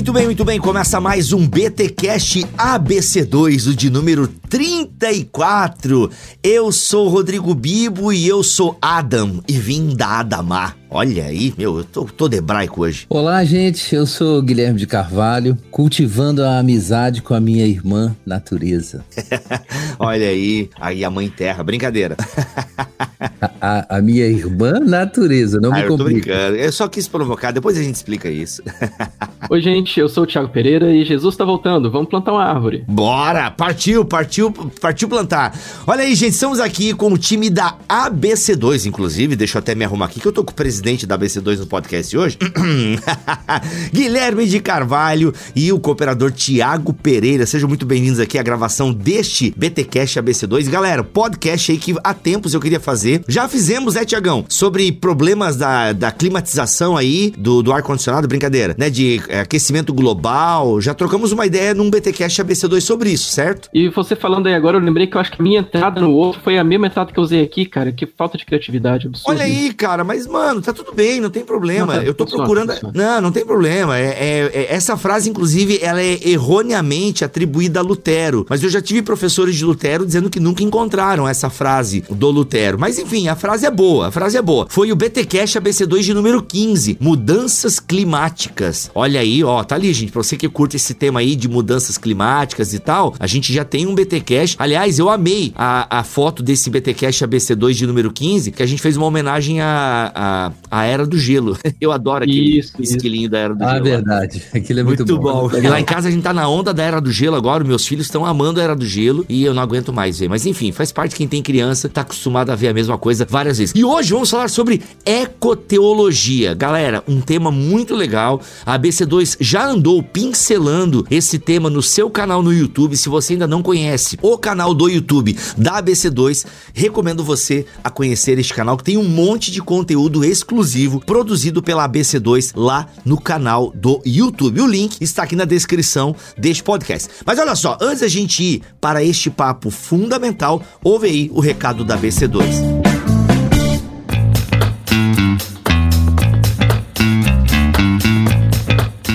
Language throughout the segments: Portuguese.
Muito bem, muito bem. Começa mais um BTcast ABC2, o de número 34. Eu sou Rodrigo Bibo e eu sou Adam e vim da Adamar. Olha aí, meu, eu tô todo hebraico hoje. Olá, gente. Eu sou Guilherme de Carvalho, cultivando a amizade com a minha irmã natureza. Olha aí, aí a mãe terra, brincadeira. A, a, minha irmã natureza, não ah, me eu tô complica. brincando. Eu só quis provocar, depois a gente explica isso. Oi, gente, eu sou o Thiago Pereira e Jesus tá voltando. Vamos plantar uma árvore. Bora! Partiu, partiu, partiu plantar. Olha aí, gente, estamos aqui com o time da ABC2, inclusive. Deixa eu até me arrumar aqui, que eu tô com o presidente da ABC2 no podcast hoje. Guilherme de Carvalho e o cooperador Tiago Pereira. Sejam muito bem-vindos aqui à gravação deste BTcast ABC2. Galera, podcast aí que há tempos eu queria fazer. Já fizemos, né, Tiagão? Sobre problemas da, da climatização aí, do, do ar-condicionado, brincadeira, né? De é, aquecimento global. Já trocamos uma ideia num BTcast ABC2 sobre isso, certo? E você falando aí agora, eu lembrei que eu acho que a minha entrada no outro foi a mesma entrada que eu usei aqui, cara. Que falta de criatividade. Olha aí, cara, mas, mano, tá tudo bem, não tem problema. Não, tá- eu tô funciona, procurando. funciona. Não, não tem problema. É, é- é- essa frase, inclusive, ela é erroneamente atribuída a Lutero. Mas eu já tive professores de Lutero dizendo que nunca encontraram essa frase do Lutero. Mas enfim, a frase é boa, a frase é boa. Foi o BTCast ABC2 de número 15, Mudanças Climáticas. Olha aí, ó, tá ali, gente, pra você que curte esse tema aí de mudanças climáticas e tal, a gente já tem um BTcast. Aliás, eu amei a, a foto desse BTcast ABC2 de número 15, que a gente fez uma homenagem à, à, à Era do Gelo. Eu adoro aquele Isso, isso. esquilinho da Era do Ah, Gelo. verdade. Aquilo é muito, Muito bom. E Legal. lá em casa a gente tá na onda da Era do Gelo agora, meus filhos estão amando a Era do Gelo e eu não aguento mais ver. Mas enfim, faz parte quem tem criança, tá acostumado a ver a mesma coisa várias vezes. E hoje vamos falar sobre ecoteologia. Galera, um tema muito legal. A ABC2 já andou pincelando esse tema no seu canal no YouTube. Se você ainda não conhece o canal do YouTube da ABC2, recomendo você a conhecer este canal que tem um monte de conteúdo exclusivo produzido pela ABC2 lá no canal do YouTube. O link está aqui na descrição deste podcast. Mas olha só, antes da gente ir para este papo fundamental, ouve aí o recado da ABC2.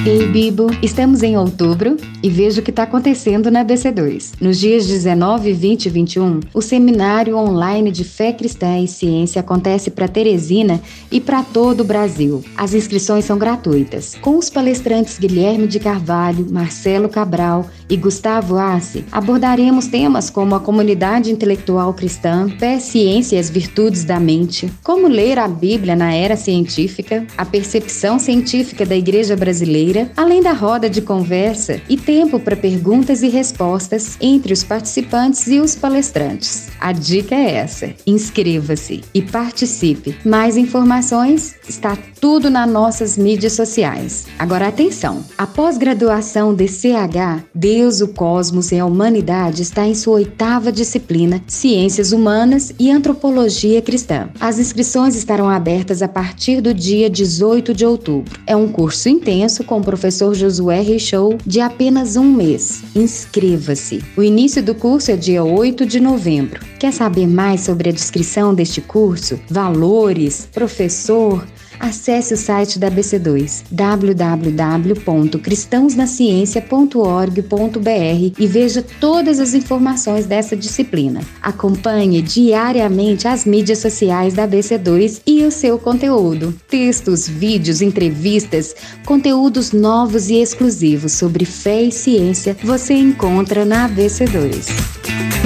Ei, Bibo, estamos em outubro e vejo o que está acontecendo na BC2. Nos dias 19, 20 e 21, o seminário online de fé cristã e ciência acontece para Teresina e para todo o Brasil. As inscrições são gratuitas. Com os palestrantes Guilherme de Carvalho, Marcelo Cabral e Gustavo Assi, abordaremos temas como a comunidade intelectual cristã, fé, ciência e as virtudes da mente, como ler a Bíblia na era científica, a percepção científica da Igreja Brasileira, além da roda de conversa e tempo para perguntas e respostas entre os participantes e os palestrantes. A dica é essa: inscreva-se e participe. Mais informações está tudo nas nossas mídias sociais. Agora atenção: a pós-graduação DCH, Deus, o Cosmos e a Humanidade está em sua oitava disciplina, Ciências Humanas e Antropologia Cristã. As inscrições estarão abertas a partir do dia 18 de outubro. É um curso intenso com professor Josué Reichou de apenas um mês. Inscreva-se. O início do curso é dia 8 de novembro. Quer saber mais sobre a descrição deste curso, valores, professor? Acesse o site da BC2 www.cristãosnaciencia.org.br e veja todas as informações dessa disciplina. Acompanhe diariamente as mídias sociais da BC2 e o seu conteúdo. Textos, vídeos, entrevistas, conteúdos novos e exclusivos sobre fé e ciência você encontra na BC2.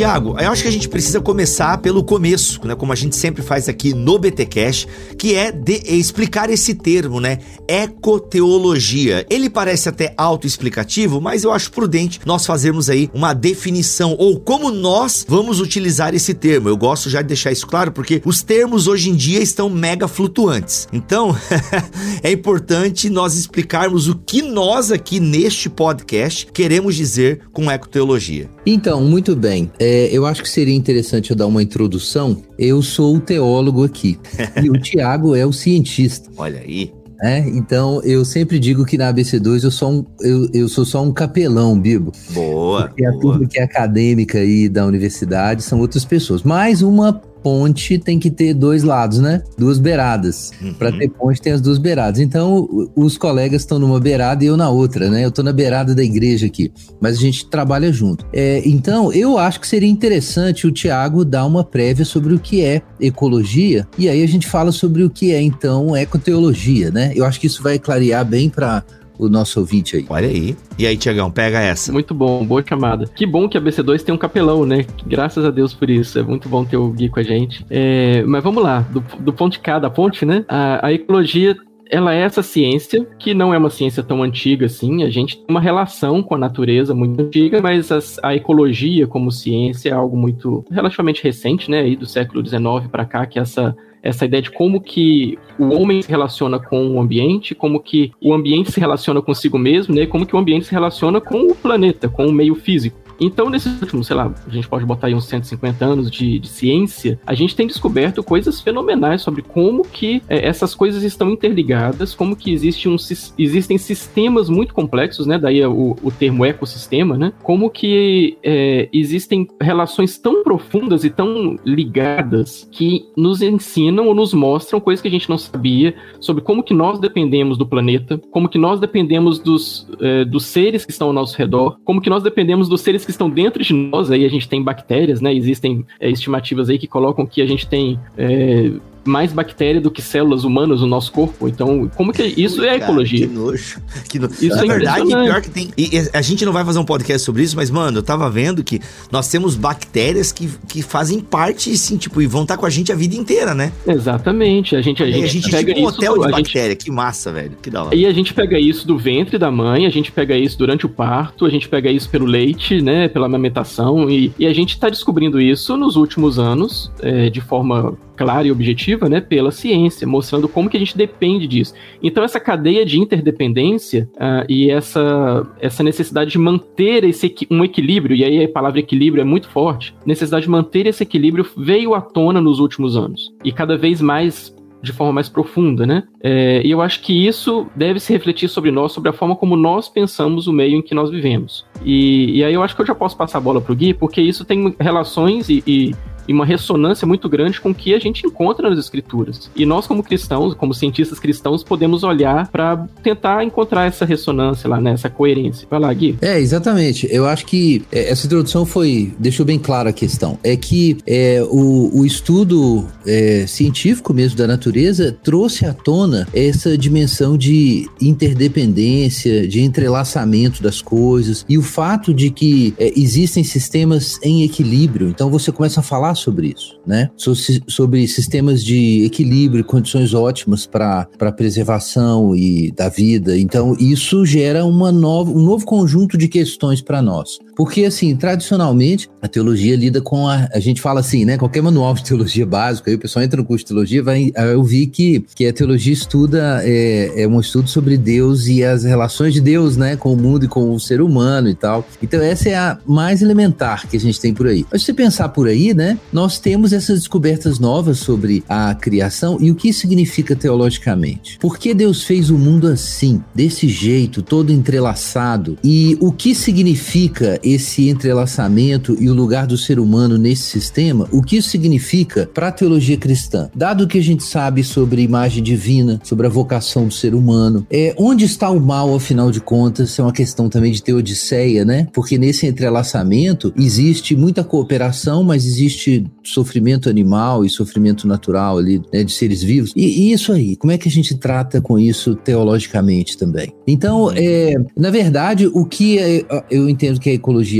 Gui, Thiago, eu acho que a gente precisa começar pelo começo, né? Como a gente sempre faz aqui no BTcast, que é de explicar esse termo, né? Ecoteologia. Ele parece até autoexplicativo, mas eu acho prudente nós fazermos aí uma definição ou como nós vamos utilizar esse termo. Eu gosto já de deixar isso claro porque os termos hoje em dia estão mega flutuantes. Então, é importante nós explicarmos o que nós aqui neste podcast queremos dizer com ecoteologia. Então, muito bem. É, eu acho que seria interessante eu dar uma introdução. Eu sou o teólogo aqui. e o Tiago é o cientista. Olha aí. É, então eu sempre digo que na ABC2 eu sou, um, eu, eu sou só um capelão, Bibo. Boa. Porque a boa. turma que é acadêmica aí da universidade são outras pessoas. Mais uma ponte tem que ter dois lados, né? Duas beiradas. Uhum. Para ter ponte tem as duas beiradas. Então os colegas estão numa beirada e eu na outra, né? Eu tô na beirada da igreja aqui, mas a gente trabalha junto. É, então eu acho que seria interessante o Tiago dar uma prévia sobre o que é ecologia e aí a gente fala sobre o que é então ecoteologia, né? Eu acho que isso vai clarear bem para o nosso ouvinte aí. Olha aí. E aí, Tiagão, pega essa. Muito bom, boa chamada. Que bom que a BC2 tem um capelão, né? Graças a Deus por isso. É muito bom ter o Gui com a gente. É, mas vamos lá, do, do ponto de cada ponte, né? A, a ecologia ela é essa ciência que não é uma ciência tão antiga assim. A gente tem uma relação com a natureza muito antiga, mas as- a ecologia como ciência é algo muito relativamente recente, né? Aí do século XIX para cá, que é essa essa ideia de como que o homem se relaciona com o ambiente, como que o ambiente se relaciona consigo mesmo, né? Como que o ambiente se relaciona com o planeta, com o meio físico. Então, nesses últimos, sei lá, a gente pode botar aí uns 150 anos de, de ciência, a gente tem descoberto coisas fenomenais sobre como que é, essas coisas estão interligadas, como que existe um, existem sistemas muito complexos, né? Daí o, o termo ecossistema, né? Como que é, existem relações tão profundas e tão ligadas que nos ensinam ou nos mostram coisas que a gente não sabia sobre como que nós dependemos do planeta, como que nós dependemos dos, eh, dos seres que estão ao nosso redor, como que nós dependemos dos seres que estão dentro de nós, aí a gente tem bactérias, né? Existem eh, estimativas aí que colocam que a gente tem eh, mais bactéria do que células humanas no nosso corpo. Então, como que isso é Cara, ecologia? Que nojo. Que no... Isso Na é verdade, pior que tem. E, a gente não vai fazer um podcast sobre isso, mas, mano, eu tava vendo que nós temos bactérias que, que fazem parte, assim, tipo, e vão estar com a gente a vida inteira, né? Exatamente. A gente, a gente, a gente é pega tipo um isso. hotel de a gente bactéria. Que massa, velho. Que da hora. E a gente pega isso do ventre da mãe, a gente pega isso durante o parto, a gente pega isso pelo leite, né, pela amamentação, e, e a gente está descobrindo isso nos últimos anos, é, de forma clara e objetiva, né, pela ciência, mostrando como que a gente depende disso. Então essa cadeia de interdependência ah, e essa, essa necessidade de manter esse um equilíbrio, e aí a palavra equilíbrio é muito forte, necessidade de manter esse equilíbrio veio à tona nos últimos anos. E cada vez mais de forma mais profunda, né? É, e eu acho que isso deve se refletir sobre nós, sobre a forma como nós pensamos o meio em que nós vivemos. E, e aí eu acho que eu já posso passar a bola pro Gui, porque isso tem relações e, e- e uma ressonância muito grande com o que a gente encontra nas escrituras. E nós, como cristãos, como cientistas cristãos, podemos olhar para tentar encontrar essa ressonância lá, né? Essa coerência. Vai lá, Gui. É, exatamente. Eu acho que é, essa introdução foi. deixou bem clara a questão. É que é, o, o estudo é, científico mesmo da natureza trouxe à tona essa dimensão de interdependência, de entrelaçamento das coisas e o fato de que é, existem sistemas em equilíbrio. Então você começa a falar sobre isso, né? Sobre sistemas de equilíbrio, condições ótimas para preservação e da vida. Então isso gera uma nova, um novo conjunto de questões para nós. Porque, assim, tradicionalmente, a teologia lida com a. A gente fala assim, né? Qualquer manual de teologia básico, aí o pessoal entra no curso de teologia, vai vai ouvir que, que a teologia estuda, é, é um estudo sobre Deus e as relações de Deus, né? Com o mundo e com o ser humano e tal. Então, essa é a mais elementar que a gente tem por aí. Mas se você pensar por aí, né? Nós temos essas descobertas novas sobre a criação e o que isso significa teologicamente. Por que Deus fez o mundo assim, desse jeito, todo entrelaçado? E o que significa esse entrelaçamento e o lugar do ser humano nesse sistema? O que isso significa para a teologia cristã? Dado que a gente sabe sobre a imagem divina, sobre a vocação do ser humano, é, onde está o mal, afinal de contas? Isso é uma questão também de teodiceia, né? Porque nesse entrelaçamento existe muita cooperação, mas existe sofrimento animal e sofrimento natural ali, né, de seres vivos. E, e isso aí, como é que a gente trata com isso teologicamente também? Então, é, na verdade, o que é- eu entendo que a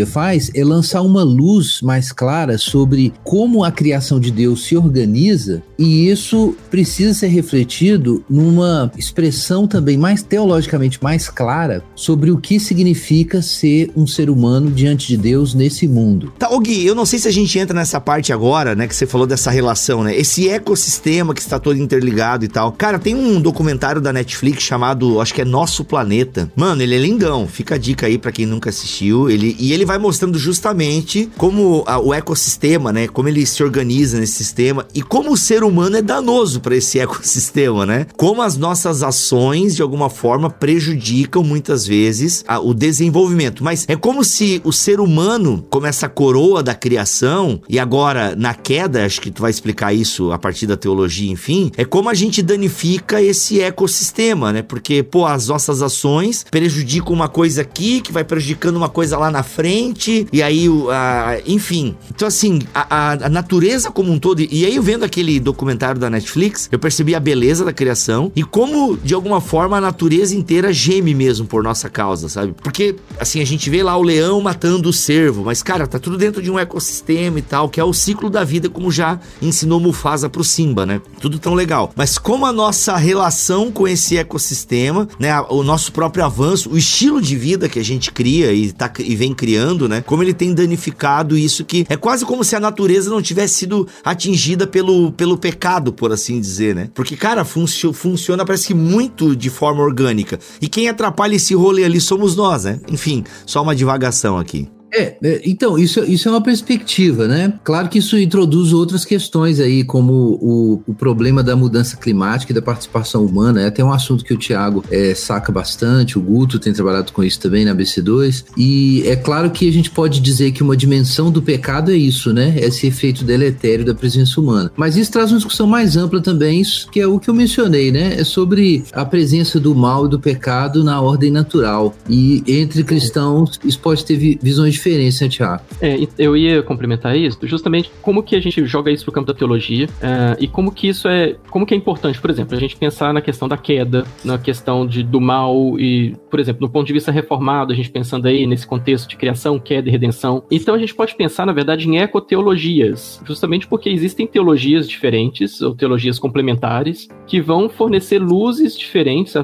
faz é lançar uma luz mais clara sobre como a criação de Deus se organiza, e isso precisa ser refletido numa expressão também mais teologicamente mais clara sobre o que significa ser um ser humano diante de Deus nesse mundo. Tá, Gui, eu não sei se a gente entra nessa parte agora, né, que você falou dessa relação, né? Esse ecossistema que está todo interligado e tal. Cara, tem um documentário da Netflix chamado, acho que é Nosso Planeta. Mano, ele é lindão. Fica a dica aí pra quem nunca assistiu. Ele e ele vai mostrando justamente como a, o ecossistema, né? Como ele se organiza nesse sistema e como o ser humano é danoso para esse ecossistema, né? Como as nossas ações, de alguma forma, prejudicam muitas vezes a, o desenvolvimento. Mas é como se o ser humano, como essa coroa da criação, e agora na queda, acho que tu vai explicar isso a partir da teologia, enfim, é como a gente danifica esse ecossistema, né? Porque, pô, as nossas ações prejudicam uma coisa aqui, que vai prejudicando uma coisa lá na frente, e aí, a, enfim. Então, assim, a, a, natureza como um todo, e aí vendo aquele documentário da Netflix, eu percebi a beleza da criação e como, de alguma forma, a natureza inteira geme mesmo por nossa causa, sabe? Porque, assim, a gente vê lá o leão matando o cervo, mas, cara, tá tudo dentro de um ecossistema e tal, que é o ciclo da vida, como já ensinou Mufasa pro Simba, né? Tudo tão legal. Mas como a nossa relação com esse ecossistema, né? O nosso próprio avanço, o estilo de vida que a gente cria e, tá, e vem criando, né? Como ele tem danificado isso que é quase como se a natureza não tivesse sido atingida pelo, pelo pecado, por assim dizer, né? Porque, cara, funcio, funciona parece que muito de forma orgânica. E quem atrapalha esse rolê ali somos nós, né? Enfim, só uma divagação aqui. É, é, então, isso, isso é uma perspectiva, né? Claro que isso introduz outras questões aí, como o, o problema da mudança climática e da participação humana. É até um assunto que o Tiago é, saca bastante, o Guto tem trabalhado com isso também na BC2. E é claro que a gente pode dizer que uma dimensão do pecado é isso, né? Esse efeito deletério da presença humana. Mas isso traz uma discussão mais ampla também, isso que é o que eu mencionei, né? É sobre a presença do mal e do pecado na ordem natural. E entre cristãos, isso pode ter visões diferença, Tiago. É, eu ia complementar isso, justamente como que a gente joga isso pro campo da teologia uh, e como que isso é, como que é importante, por exemplo, a gente pensar na questão da queda, na questão de, do mal e, por exemplo, no ponto de vista reformado, a gente pensando aí nesse contexto de criação, queda e redenção. Então a gente pode pensar, na verdade, em ecoteologias, justamente porque existem teologias diferentes ou teologias complementares que vão fornecer luzes diferentes,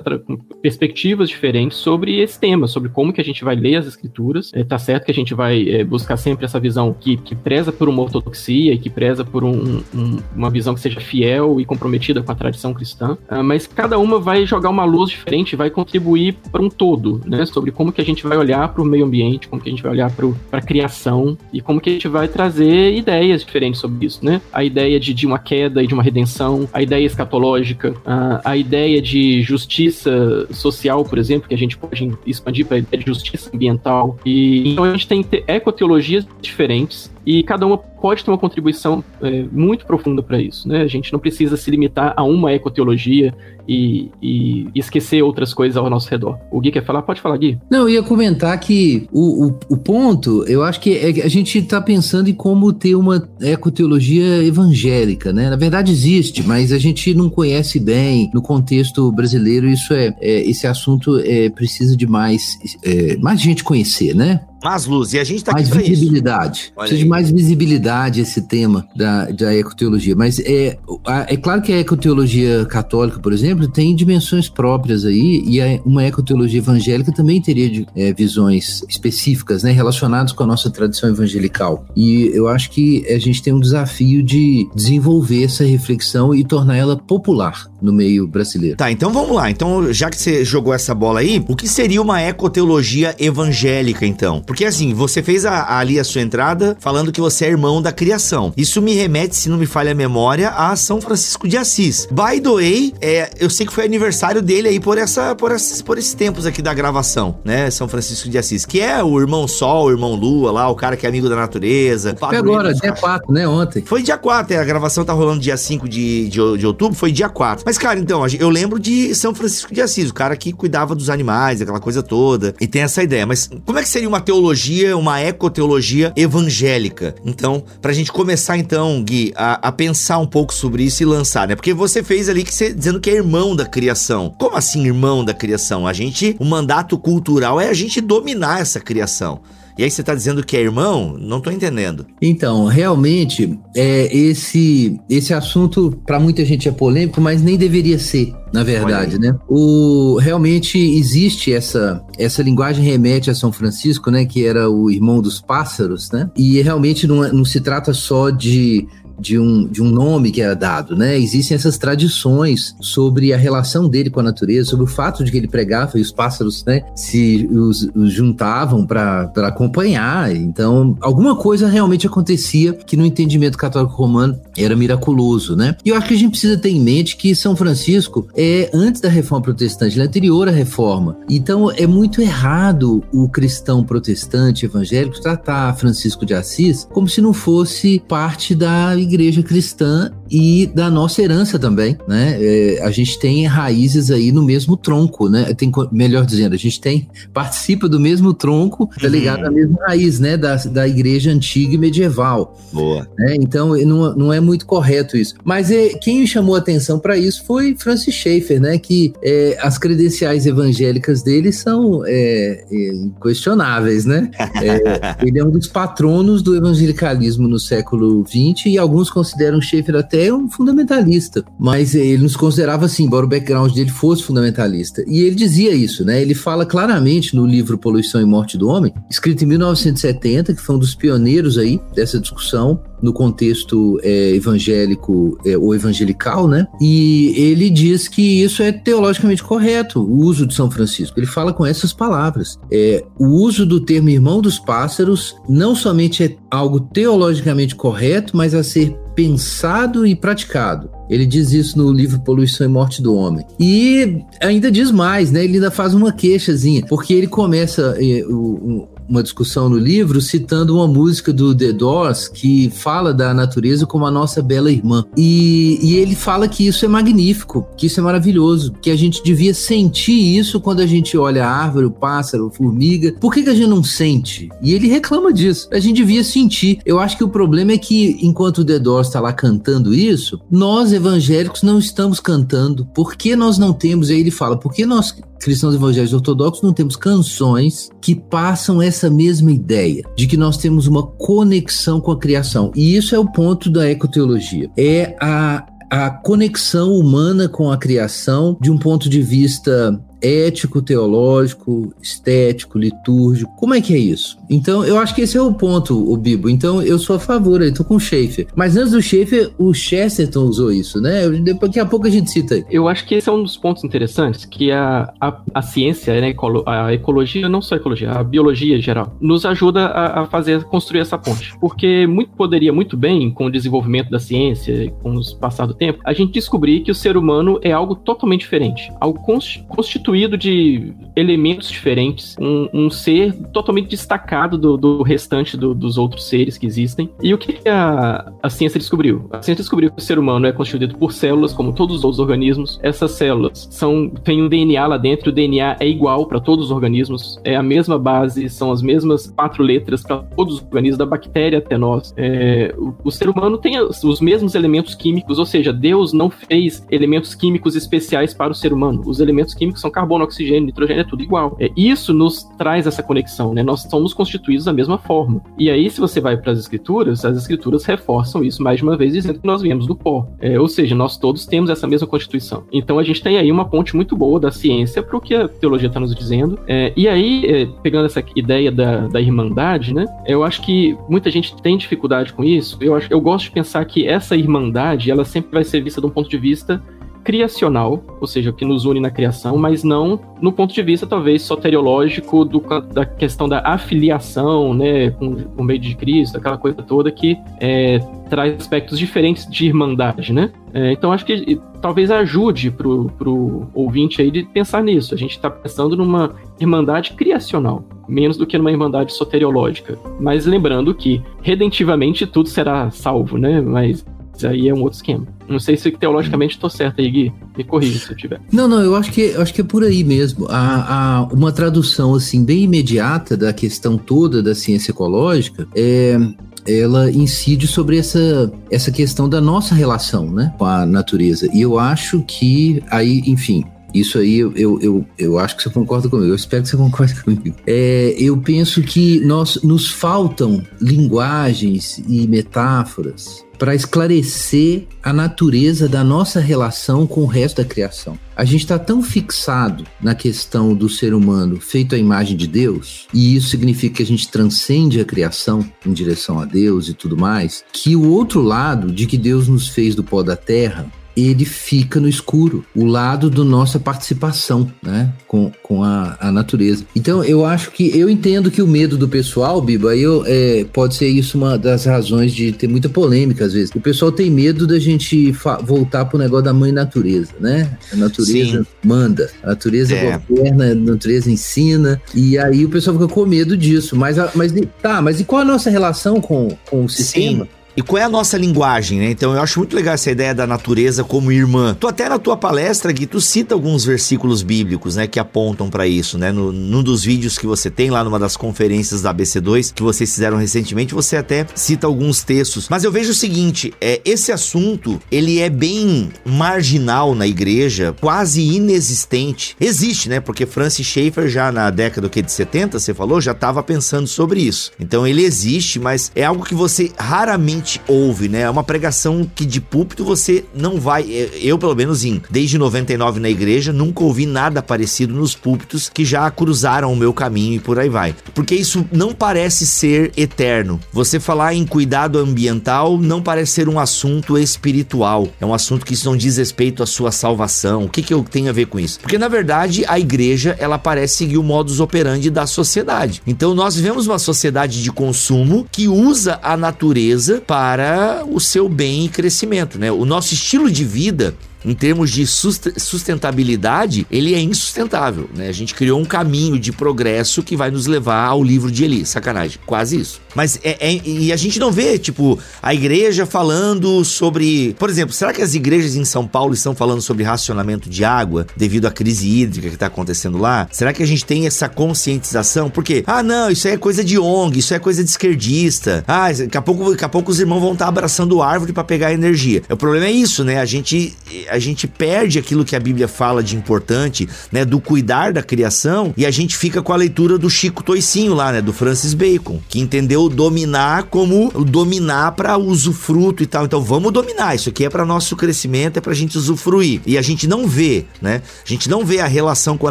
perspectivas diferentes sobre esse tema, sobre como que a gente vai ler as escrituras. É, tá certo que a gente gente vai é, buscar sempre essa visão que, que preza por uma ortodoxia e que preza por um, um, uma visão que seja fiel e comprometida com a tradição cristã, uh, mas cada uma vai jogar uma luz diferente, vai contribuir para um todo, né, sobre como que a gente vai olhar para o meio ambiente, como que a gente vai olhar para a criação e como que a gente vai trazer ideias diferentes sobre isso, né? A ideia de, de uma queda e de uma redenção, a ideia escatológica, uh, a ideia de justiça social, por exemplo, que a gente pode expandir para a ideia de justiça ambiental. E então a gente tem ecoteologias diferentes e cada uma pode ter uma contribuição é, muito profunda para isso. Né? A gente não precisa se limitar a uma ecoteologia e, e, esquecer outras coisas ao nosso redor. O Gui quer falar? Pode falar, Gui. Não, eu ia comentar que o, o, o ponto, eu acho que é, a gente está pensando em como ter uma ecoteologia evangélica, né? Na verdade existe, mas a gente não conhece bem no contexto brasileiro. Isso é, é esse assunto é, precisa de mais, é, mais gente conhecer, né? Mais luz, e a gente tá mais aqui Mais visibilidade. Precisa de mais visibilidade esse tema da, da ecoteologia. Mas é, é claro que a ecoteologia católica, por exemplo, tem dimensões próprias aí, e a, uma ecoteologia evangélica também teria de, é, visões específicas, né, relacionadas com a nossa tradição evangelical. E eu acho que a gente tem um desafio de desenvolver essa reflexão e tornar ela popular no meio brasileiro. Tá, então vamos lá. Então, já que você jogou essa bola aí, o que seria uma ecoteologia evangélica, então? Porque assim, você fez a, ali a sua entrada falando que você é irmão da criação. Isso me remete, se não me falha a memória, a São Francisco de Assis. By the way, é, eu sei que foi aniversário dele aí por, essa, por, esses, por esses tempos aqui da gravação, né? São Francisco de Assis, que é o irmão Sol, o irmão Lua lá, o cara que é amigo da natureza. Foi agora, dia 4, né? Ontem. Foi dia 4, é, a gravação tá rolando dia 5 de, de, de outubro, foi dia 4. Mas, cara, então, eu lembro de São Francisco de Assis, o cara que cuidava dos animais, aquela coisa toda, e tem essa ideia. Mas como é que seria uma teologia, uma ecoteologia evangélica. Então, pra gente começar então, Gui, a, a, pensar um pouco sobre isso e lançar, né? Porque você fez ali que você dizendo que é irmão da criação. Como assim irmão da criação? A gente, o mandato cultural é a gente dominar essa criação. E aí você está dizendo que é irmão? Não estou entendendo. Então, realmente, é, esse, esse assunto para muita gente é polêmico, mas nem deveria ser, na verdade, né? O, realmente existe essa, essa linguagem remete a São Francisco, né? Que era o irmão dos pássaros, né? E realmente não, não se trata só de de um, de um nome que era dado, né? Existem essas tradições sobre a relação dele com a natureza, sobre o fato de que ele pregava e os pássaros, né, se os, os juntavam para acompanhar. Então, alguma coisa realmente acontecia que no entendimento católico romano era miraculoso, né? E eu acho que a gente precisa ter em mente que São Francisco é antes da reforma protestante, ele é anterior à reforma. Então, é muito errado o cristão protestante evangélico tratar Francisco de Assis como se não fosse parte da igreja cristã e da nossa herança também, né? É, a gente tem raízes aí no mesmo tronco, né? Tem, melhor dizendo, a gente tem participa do mesmo tronco, tá ligado uhum. à mesma raiz, né? Da, da igreja antiga e medieval. Boa. Né? Então não, não é muito correto isso. Mas é, quem chamou atenção para isso foi Francis Schaeffer, né? Que é, as credenciais evangélicas dele são é, é questionáveis, né? É, ele é um dos patronos do evangelicalismo no século XX e alguns consideram Schaeffer até um fundamentalista, mas ele nos considerava assim, embora o background dele fosse fundamentalista. E ele dizia isso, né? Ele fala claramente no livro Poluição e Morte do Homem, escrito em 1970, que foi um dos pioneiros aí dessa discussão no contexto é, evangélico é, ou evangelical, né? E ele diz que isso é teologicamente correto, o uso de São Francisco. Ele fala com essas palavras. É, o uso do termo irmão dos pássaros não somente é algo teologicamente correto, mas a ser pensado e praticado. Ele diz isso no livro Poluição e Morte do Homem. E ainda diz mais, né? Ele ainda faz uma queixazinha, porque ele começa eh, o, uma discussão no livro citando uma música do The Doors que fala da natureza como a nossa bela irmã. E, e ele fala que isso é magnífico, que isso é maravilhoso, que a gente devia sentir isso quando a gente olha a árvore, o pássaro, a formiga. Por que, que a gente não sente? E ele reclama disso. A gente devia sentir. Eu acho que o problema é que enquanto o The Doors está lá cantando isso, nós evangélicos não estamos cantando. Por que nós não temos? E aí ele fala, por que nós cristãos evangélicos ortodoxos não temos canções que passam essa mesma ideia de que nós temos uma conexão com a criação. E isso é o ponto da ecoteologia. É a a conexão humana com a criação de um ponto de vista ético, teológico, estético, litúrgico. Como é que é isso? Então, eu acho que esse é o ponto, o Bibo. Então, eu sou a favor, eu tô com o Schaefer. Mas antes do Schaefer, o Chesterton usou isso, né? Daqui a pouco a gente cita. Eu acho que esse é um dos pontos interessantes, que a, a, a ciência, né, a ecologia, não só a ecologia, a biologia em geral, nos ajuda a, a fazer, construir essa ponte. Porque muito poderia muito bem, com o desenvolvimento da ciência, com o passar do tempo, a gente descobrir que o ser humano é algo totalmente diferente, algo constituído constituído de elementos diferentes, um, um ser totalmente destacado do, do restante do, dos outros seres que existem. E o que a, a ciência descobriu? A ciência descobriu que o ser humano é constituído por células, como todos os outros organismos. Essas células são tem um DNA lá dentro, o DNA é igual para todos os organismos, é a mesma base, são as mesmas quatro letras para todos os organismos, da bactéria até nós. É, o, o ser humano tem os mesmos elementos químicos, ou seja, Deus não fez elementos químicos especiais para o ser humano. Os elementos químicos são carbono, oxigênio, nitrogênio, é tudo igual. É, isso nos traz essa conexão, né? Nós somos constituídos da mesma forma. E aí, se você vai para as escrituras, as escrituras reforçam isso mais de uma vez, dizendo que nós viemos do pó. É, ou seja, nós todos temos essa mesma constituição. Então a gente tem aí uma ponte muito boa da ciência para o que a teologia está nos dizendo. É, e aí, é, pegando essa ideia da, da irmandade, né? Eu acho que muita gente tem dificuldade com isso. Eu, acho, eu gosto de pensar que essa irmandade, ela sempre vai ser vista de um ponto de vista criacional, ou seja, que nos une na criação, mas não no ponto de vista talvez soteriológico do, da questão da afiliação, né, com, com o meio de Cristo, aquela coisa toda que é, traz aspectos diferentes de irmandade, né? É, então acho que talvez ajude pro, pro ouvinte aí de pensar nisso. A gente está pensando numa irmandade criacional, menos do que numa irmandade soteriológica. Mas lembrando que redentivamente tudo será salvo, né? Mas aí é um outro esquema. Não sei se teologicamente estou certo aí, Gui. Me corrija se eu tiver. Não, não, eu acho que, eu acho que é por aí mesmo. Há uma tradução assim bem imediata da questão toda da ciência ecológica é ela incide sobre essa, essa questão da nossa relação né, com a natureza. E eu acho que aí, enfim, Isso aí eu, eu, eu, eu, acho que você concorda comigo. Eu espero que você concorde comigo. É, eu penso que nós nos faltam linguagens e metáforas para esclarecer a natureza da nossa relação com o resto da criação. A gente está tão fixado na questão do ser humano feito à imagem de Deus, e isso significa que a gente transcende a criação em direção a Deus e tudo mais, que o outro lado de que Deus nos fez do pó da terra ele fica no escuro, o lado da nossa participação, né, com, com a, a natureza. Então, eu acho que, eu entendo que o medo do pessoal, Biba, eu, é, pode ser isso uma das razões de ter muita polêmica às vezes. O pessoal tem medo da gente voltar pro negócio da mãe natureza, né? A natureza Sim. manda, a natureza é. governa, a natureza ensina, e aí o pessoal fica com medo disso. Mas, mas tá, mas e qual a nossa relação com, com o sistema? Sim. E qual é a nossa linguagem, né? Então eu acho muito legal essa ideia da natureza como irmã. Tu até na tua palestra, Gui, tu cita alguns versículos bíblicos, né, que apontam para isso, né? No, num dos vídeos que você tem lá numa das conferências da ABC2 que vocês fizeram recentemente, você até cita alguns textos. Mas eu vejo o seguinte, é esse assunto, ele é bem marginal na igreja, quase inexistente. Existe, né? Porque Francis Schaeffer já na década que de 70, você falou, já estava pensando sobre isso. Então ele existe, mas é algo que você raramente gente ouve, né? É uma pregação que de púlpito você não vai. É, eu, pelo menos, em desde 99 na igreja, nunca ouvi nada parecido nos púlpitos que já cruzaram o meu caminho e por aí vai. Porque isso não parece ser eterno. Você falar em cuidado ambiental não parece ser um assunto espiritual. É um assunto que isso não diz respeito à sua salvação. O que, que eu tenho a ver com isso? Porque, na verdade, a igreja ela parece seguir o modus operandi da sociedade. Então, nós vivemos uma sociedade de consumo que usa a natureza para para o seu bem e crescimento, né? O nosso estilo de vida em termos de sustentabilidade, ele é insustentável, né? A gente criou um caminho de progresso que vai nos levar ao livro de Eli, sacanagem, quase isso. Mas é, é, e a gente não vê, tipo, a igreja falando sobre, por exemplo, será que as igrejas em São Paulo estão falando sobre racionamento de água devido à crise hídrica que está acontecendo lá? Será que a gente tem essa conscientização? Porque, ah, não, isso é coisa de ONG, isso é coisa de esquerdista. Ah, daqui a pouco, daqui a pouco os irmãos vão estar tá abraçando árvore para pegar energia. O problema é isso, né? A gente a gente perde aquilo que a Bíblia fala de importante, né, do cuidar da criação, e a gente fica com a leitura do Chico Toicinho lá, né, do Francis Bacon, que entendeu dominar como dominar para usufruto e tal. Então vamos dominar, isso aqui é para nosso crescimento, é pra gente usufruir. E a gente não vê, né? A gente não vê a relação com a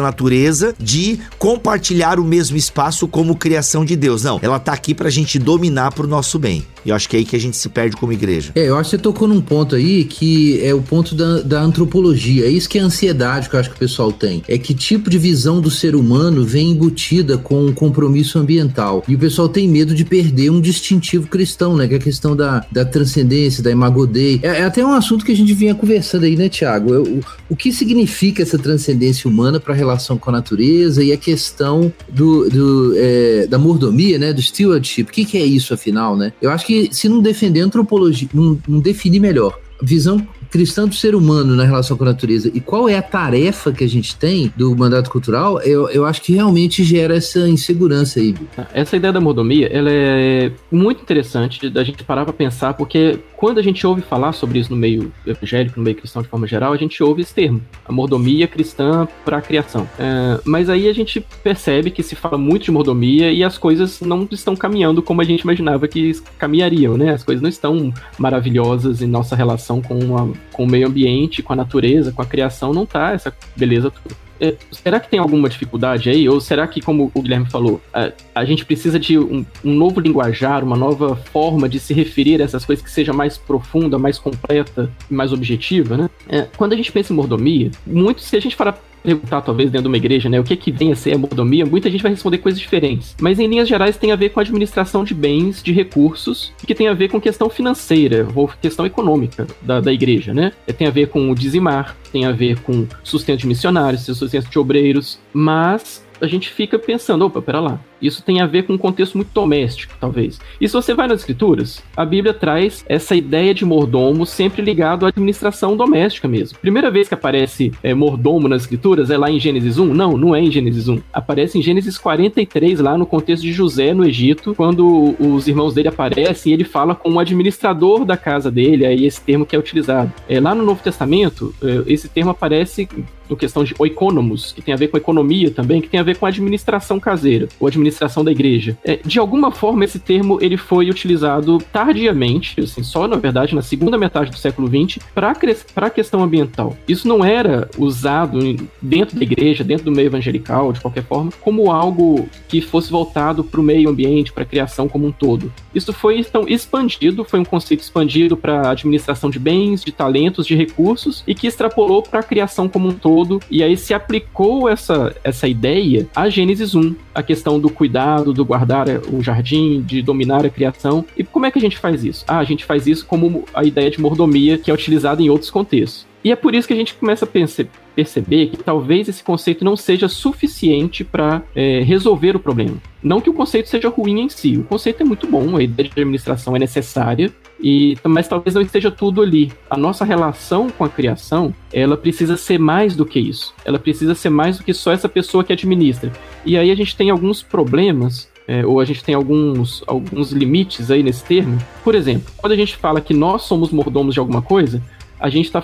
natureza de compartilhar o mesmo espaço como criação de Deus. Não, ela tá aqui pra gente dominar pro nosso bem. E eu acho que é aí que a gente se perde como igreja. É, eu acho que você tocou num ponto aí que é o ponto da, da antropologia. É isso que é a ansiedade que eu acho que o pessoal tem. É que tipo de visão do ser humano vem embutida com um compromisso ambiental. E o pessoal tem medo de perder um distintivo cristão, né? Que é a questão da, da transcendência, da imagodei. É, é até um assunto que a gente vinha conversando aí, né, Tiago? O, o que significa essa transcendência humana para a relação com a natureza e a questão do, do é, da mordomia, né? Do stewardship. O que, que é isso, afinal, né? Eu acho que se não defender antropologia, não, não definir melhor visão cristã do ser humano na relação com a natureza e qual é a tarefa que a gente tem do mandato cultural, eu, eu acho que realmente gera essa insegurança aí. Essa ideia da modomia, ela é muito interessante da gente parar para pensar, porque quando a gente ouve falar sobre isso no meio evangélico, no meio cristão de forma geral, a gente ouve esse termo, a mordomia cristã para a criação. É, mas aí a gente percebe que se fala muito de mordomia e as coisas não estão caminhando como a gente imaginava que caminhariam, né? As coisas não estão maravilhosas em nossa relação com, a, com o meio ambiente, com a natureza, com a criação, não tá essa beleza toda. É, será que tem alguma dificuldade aí? Ou será que, como o Guilherme falou, a, a gente precisa de um, um, novo linguajar, uma nova forma de se referir a essas coisas que seja mais profunda, mais completa mais objetiva, né? É, quando a gente pensa em mordomia, muito, se a gente for perguntar, talvez, dentro de uma igreja, né, o que é que vem a ser a mordomia, muita gente vai responder coisas diferentes. Mas, em linhas gerais, tem a ver com a administração de bens, de recursos, que tem a ver com questão financeira, ou questão econômica da, da igreja, né? É, tem a ver com o dizimar, tem a ver com sustento de missionários, sustento de obreiros, mas a gente fica pensando, opa, pera lá, Isso tem a ver com um contexto muito doméstico, talvez. E se você vai nas escrituras, a Bíblia traz essa ideia de mordomo sempre ligado à administração doméstica mesmo. Primeira vez que aparece é, mordomo nas escrituras é lá em Gênesis 1? Não, não é em Gênesis 1. Aparece em Gênesis 43, lá no contexto de José no Egito, quando os irmãos dele aparecem ele fala com o administrador da casa dele, aí esse termo que é utilizado. É, lá no Novo Testamento, é, esse termo aparece no questão de oikonomos, que tem a ver com economia também, que tem a ver com administração caseira, ou administração da igreja. É, de alguma forma, esse termo ele foi utilizado tardiamente, assim, só na verdade na segunda metade do século XX, para a questão ambiental. Isso não era usado dentro da igreja, dentro do meio evangelical, de qualquer forma, como algo que fosse voltado para o meio ambiente, para a criação como um todo. Isso foi então expandido, foi um conceito expandido para administração de bens, de talentos, de recursos e que extrapolou para a criação como um todo e aí se aplicou essa, essa ideia a Gênesis 1, a questão do cuidado, do guardar o jardim, de dominar a criação. E como é que a gente faz isso? Ah, a gente faz isso como a ideia de mordomia que é utilizada em outros contextos. E é por isso que a gente começa a pensar, perceber que talvez esse conceito não seja suficiente para é, resolver o problema. Não que o conceito seja ruim em si, o conceito é muito bom, a ideia de administração é necessária, e, mas talvez não esteja tudo ali. A nossa relação com a criação, ela precisa ser mais do que isso. Ela precisa ser mais do que só essa pessoa que administra. E aí a gente tem alguns problemas é, ou a gente tem alguns, alguns limites aí nesse termo. Por exemplo, quando a gente fala que nós somos mordomos de alguma coisa, a gente está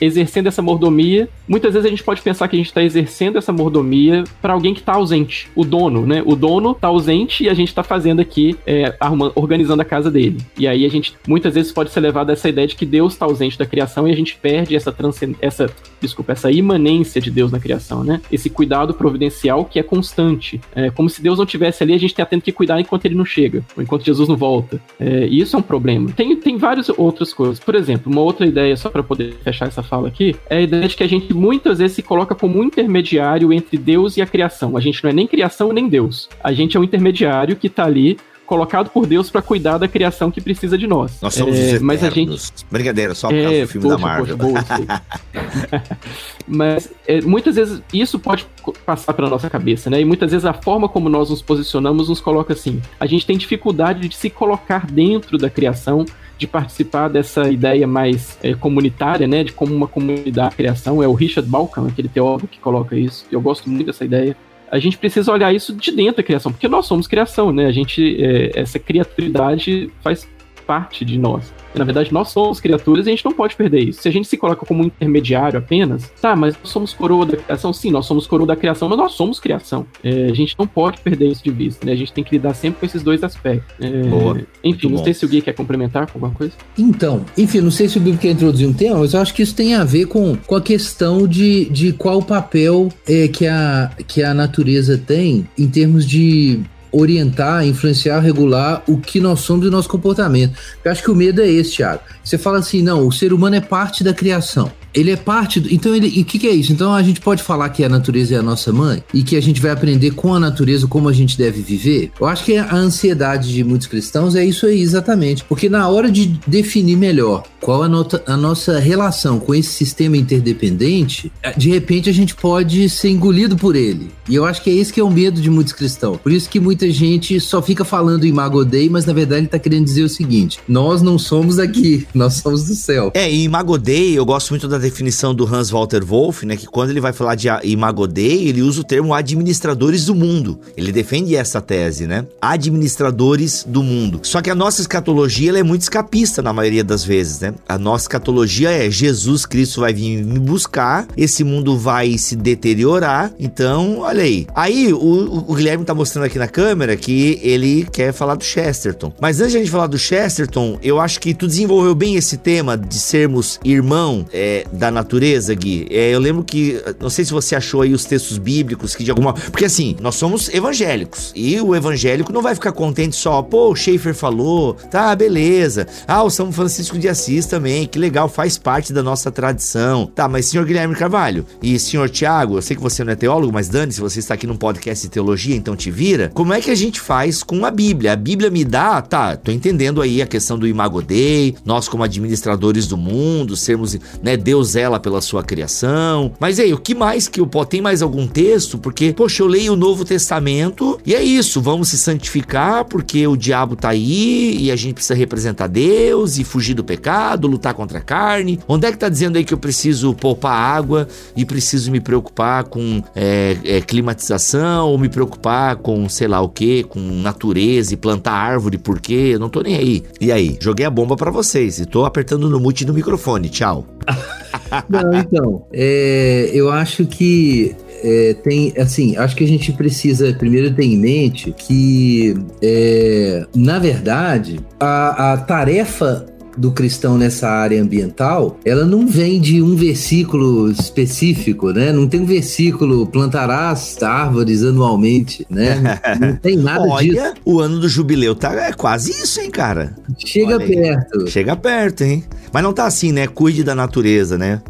exercendo essa mordomia. Muitas vezes a gente pode pensar que a gente está exercendo essa mordomia para alguém que está ausente, o dono, né? O dono está ausente e a gente está fazendo aqui, é, arrumando, organizando a casa dele. E aí a gente muitas vezes pode ser levado a essa ideia de que Deus está ausente da criação e a gente perde essa essa, desculpa, essa imanência de Deus na criação, né? Esse cuidado providencial que é constante. É como se Deus não tivesse ali, a gente está tendo que cuidar enquanto ele não chega, ou enquanto Jesus não volta. É, e isso é um problema. Tem, tem várias outras coisas. Por exemplo, uma outra ideia só para poder fechar essa fala aqui, é a ideia de que a gente muitas vezes se coloca como um intermediário entre Deus e a criação. A gente não é nem criação nem Deus. A gente é um intermediário que está ali colocado por Deus para cuidar da criação que precisa de nós. Nós somos é, mas a gente brincadeira só por é, causa do filme poxa, da Marvel. Poxa, boa, mas é, muitas vezes isso pode passar pela nossa cabeça, né? E muitas vezes a forma como nós nos posicionamos nos coloca assim. A gente tem dificuldade de se colocar dentro da criação de participar dessa ideia mais é, comunitária, né, de como uma comunidade de criação. É o Richard Balkan, aquele teólogo que coloca isso. Eu gosto muito dessa ideia. A gente precisa olhar isso de dentro da criação, porque nós somos criação, né? A gente, é, essa criatividade faz parte de nós. Na verdade, nós somos criaturas e a gente não pode perder isso. Se a gente se coloca como um intermediário apenas, tá, mas nós somos coroa da criação, sim, nós somos coroa da criação, mas nós somos criação. É, a gente não pode perder isso de vista, né? A gente tem que lidar sempre com esses dois aspectos. É, Boa. Enfim, Muito não bom. sei se o Gui quer complementar com alguma coisa. Então, enfim, não sei se o Gui quer introduzir um tema, mas eu acho que isso tem a ver com, com a questão de, de qual papel é, que, a, que a natureza tem em termos de orientar, influenciar, regular o que nós somos e nosso comportamento. Eu acho que o medo é esse, Thiago. Você fala assim, não, o ser humano é parte da criação. Ele é parte do. Então, ele. E o que, que, é isso? Então, a gente pode falar que a natureza é a nossa mãe e que a gente vai aprender com a natureza como a gente deve viver? Eu acho que a ansiedade de muitos cristãos é isso aí, exatamente. Porque na hora de definir melhor qual a, nota, a nossa relação com esse sistema interdependente, de repente a gente pode ser engolido por ele. E eu acho que é esse que é o medo de muitos cristãos. Por isso que muita gente só fica falando em Magodei, mas na verdade ele está querendo dizer o seguinte: nós não somos aqui, nós somos do céu. É, e Magodei, eu gosto muito da definição do Hans Walter Wolff, né, que quando ele vai falar de Imago Dei, ele usa o termo administradores do mundo. Ele defende essa tese, né? Administradores do mundo. Só que a nossa escatologia é muito escapista na maioria das vezes, né? A nossa escatologia é Jesus Cristo vai vir me buscar, esse mundo vai se deteriorar. Então, olha aí. Aí o, o Guilherme tá mostrando aqui na câmera que ele quer falar do Chesterton. Mas antes de a gente falar do Chesterton, eu acho que tu desenvolveu bem esse tema de sermos irmão é, da natureza, Gui. É, eu lembro que, não sei se você achou aí os textos bíblicos que de alguma. Porque assim, nós somos evangélicos. E o evangélico não vai ficar contente só, pô, o Schaefer falou, tá, beleza. Ah, o São Francisco de Assis também, que legal, faz parte da nossa tradição. Tá, mas senhor Guilherme Carvalho e senhor Tiago, eu sei que você não é teólogo, mas Dani, se você está aqui num podcast de teologia, então te vira. Como é que a gente faz com a Bíblia? A Bíblia me dá, tá, tô entendendo aí a questão do Imago Dei, nós como administradores do mundo, sermos, né, Deus Deus zela pela sua criação. Mas aí, o que mais que eu posso? Tem mais algum texto? Porque, poxa, eu leio o Novo Testamento e é isso, vamos se santificar porque o diabo tá aí e a gente precisa representar Deus e fugir do pecado, lutar contra a carne. Onde é que tá dizendo aí que eu preciso poupar água e preciso me preocupar com é, é, climatização ou me preocupar com sei lá o que, com natureza e plantar árvore, porque eu não tô nem aí. E aí, joguei a bomba para vocês e tô apertando no mute do microfone. Tchau. Não, então, é, eu acho que é, tem, assim, acho que a gente precisa primeiro ter em mente que, é, na verdade, a, a tarefa do cristão nessa área ambiental, ela não vem de um versículo específico, né? Não tem um versículo plantarás árvores anualmente, né? Não tem nada Olha, disso. o ano do jubileu tá é quase isso, hein, cara? Chega Olha aí. perto. Chega perto, hein? Mas não tá assim, né? Cuide da natureza, né?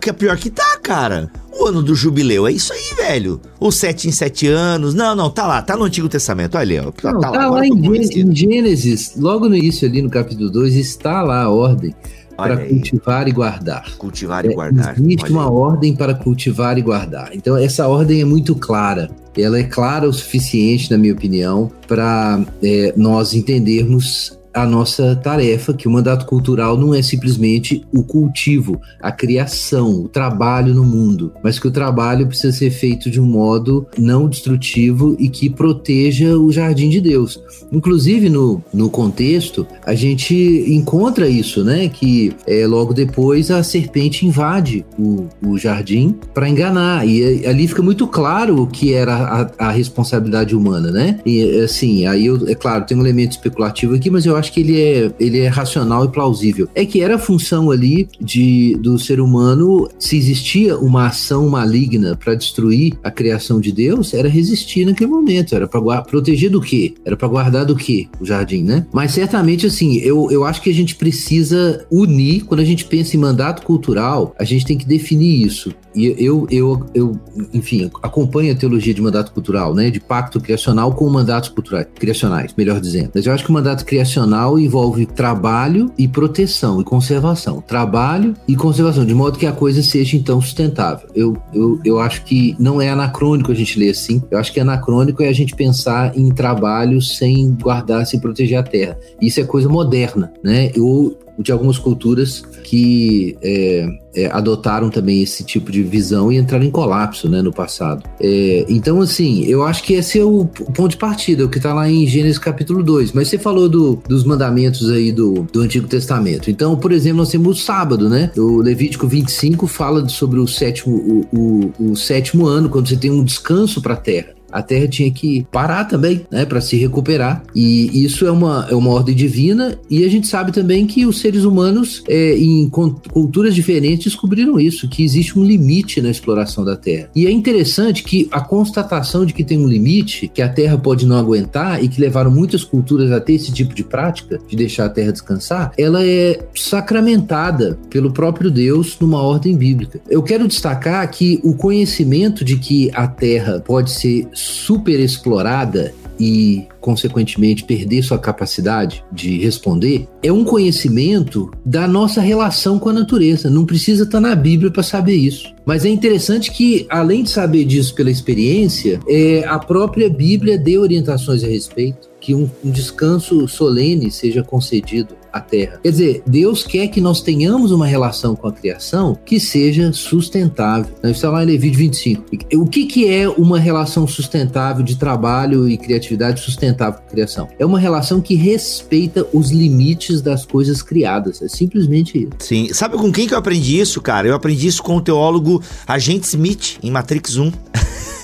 Que é pior que tá, cara. O ano do jubileu é isso aí, velho. Os sete em sete anos. Não, não, tá lá, tá no Antigo Testamento. Olha ó. Tá, Não, tá tá lá, lá agora em, tô Gê- convencido. em Gênesis, logo no início ali no capítulo 2, está lá a ordem para cultivar e guardar. Cultivar e É, guardar. Existe Olha uma aí. ordem para cultivar e guardar. Então, essa ordem é muito clara. Ela é clara o suficiente, na minha opinião, para é, nós entendermos a nossa tarefa, que o mandato cultural não é simplesmente o cultivo, a criação, o trabalho no mundo, mas que o trabalho precisa ser feito de um modo não destrutivo e que proteja o jardim de Deus. Inclusive, no, no contexto, a gente encontra isso, né? Que é, logo depois a serpente invade o, o jardim para enganar. E é, ali fica muito claro o que era a, a responsabilidade humana, né? E assim, aí eu, é claro, tem um elemento especulativo aqui, mas eu acho que ele é, ele é racional e plausível. É que era a função ali de, do ser humano, se existia uma ação maligna para destruir a criação de Deus, era resistir naquele momento. Era para proteger do quê? Era para guardar do quê? O jardim, né? Mas certamente, assim, eu, eu acho que a gente precisa unir, quando a gente pensa em mandato cultural, a gente tem que definir isso. E eu, eu, eu enfim, acompanho a teologia de mandato cultural, né? De pacto criacional com mandatos culturais, criacionais, melhor dizendo. Mas eu acho que o mandato criacional envolve trabalho e proteção e conservação. Trabalho e conservação, de modo que a coisa seja então sustentável. Eu, eu, eu acho que não é anacrônico a gente ler assim. Eu acho que anacrônico é a gente pensar em trabalho sem guardar, sem proteger a terra. Isso é coisa moderna, né? Ou de algumas culturas que é, é, adotaram também esse tipo de visão e entraram em colapso né, no passado. É, então, assim, eu acho que esse é o ponto de partida, o que está lá em Gênesis capítulo 2. Mas você falou do- dos mandamentos aí do, do Antigo Testamento. Então, por exemplo, nós temos o sábado, né? O Levítico 25 fala sobre o sétimo, o, o- o sétimo ano, quando você tem um descanso para a terra. A Terra tinha que parar também, né, para se recuperar. E isso é uma, é uma ordem divina. E a gente sabe também que os seres humanos, é, em culturas diferentes, descobriram isso, que existe um limite na exploração da Terra. E é interessante que a constatação de que tem um limite, que a Terra pode não aguentar e que levaram muitas culturas a ter esse tipo de prática, de deixar a Terra descansar, ela é sacramentada pelo próprio Deus numa ordem bíblica. Eu quero destacar que o conhecimento de que a Terra pode ser super explorada e, consequentemente, perder sua capacidade de responder, é um conhecimento da nossa relação com a natureza. Não precisa estar na Bíblia para saber isso. Mas é interessante que, além de saber disso pela experiência, é, a própria Bíblia dê orientações a respeito, que um, um descanso solene seja concedido à terra. Quer dizer, Deus quer que nós tenhamos uma relação com a criação que seja sustentável. Nós está lá em Levítico 25. O que, que é uma relação sustentável de trabalho e criatividade sustentável com a criação? É uma relação que respeita os limites das coisas criadas. É simplesmente isso. Sim. Sabe com quem que eu aprendi isso, cara? Eu aprendi isso com o teólogo Agente Smith, em Matrix 1.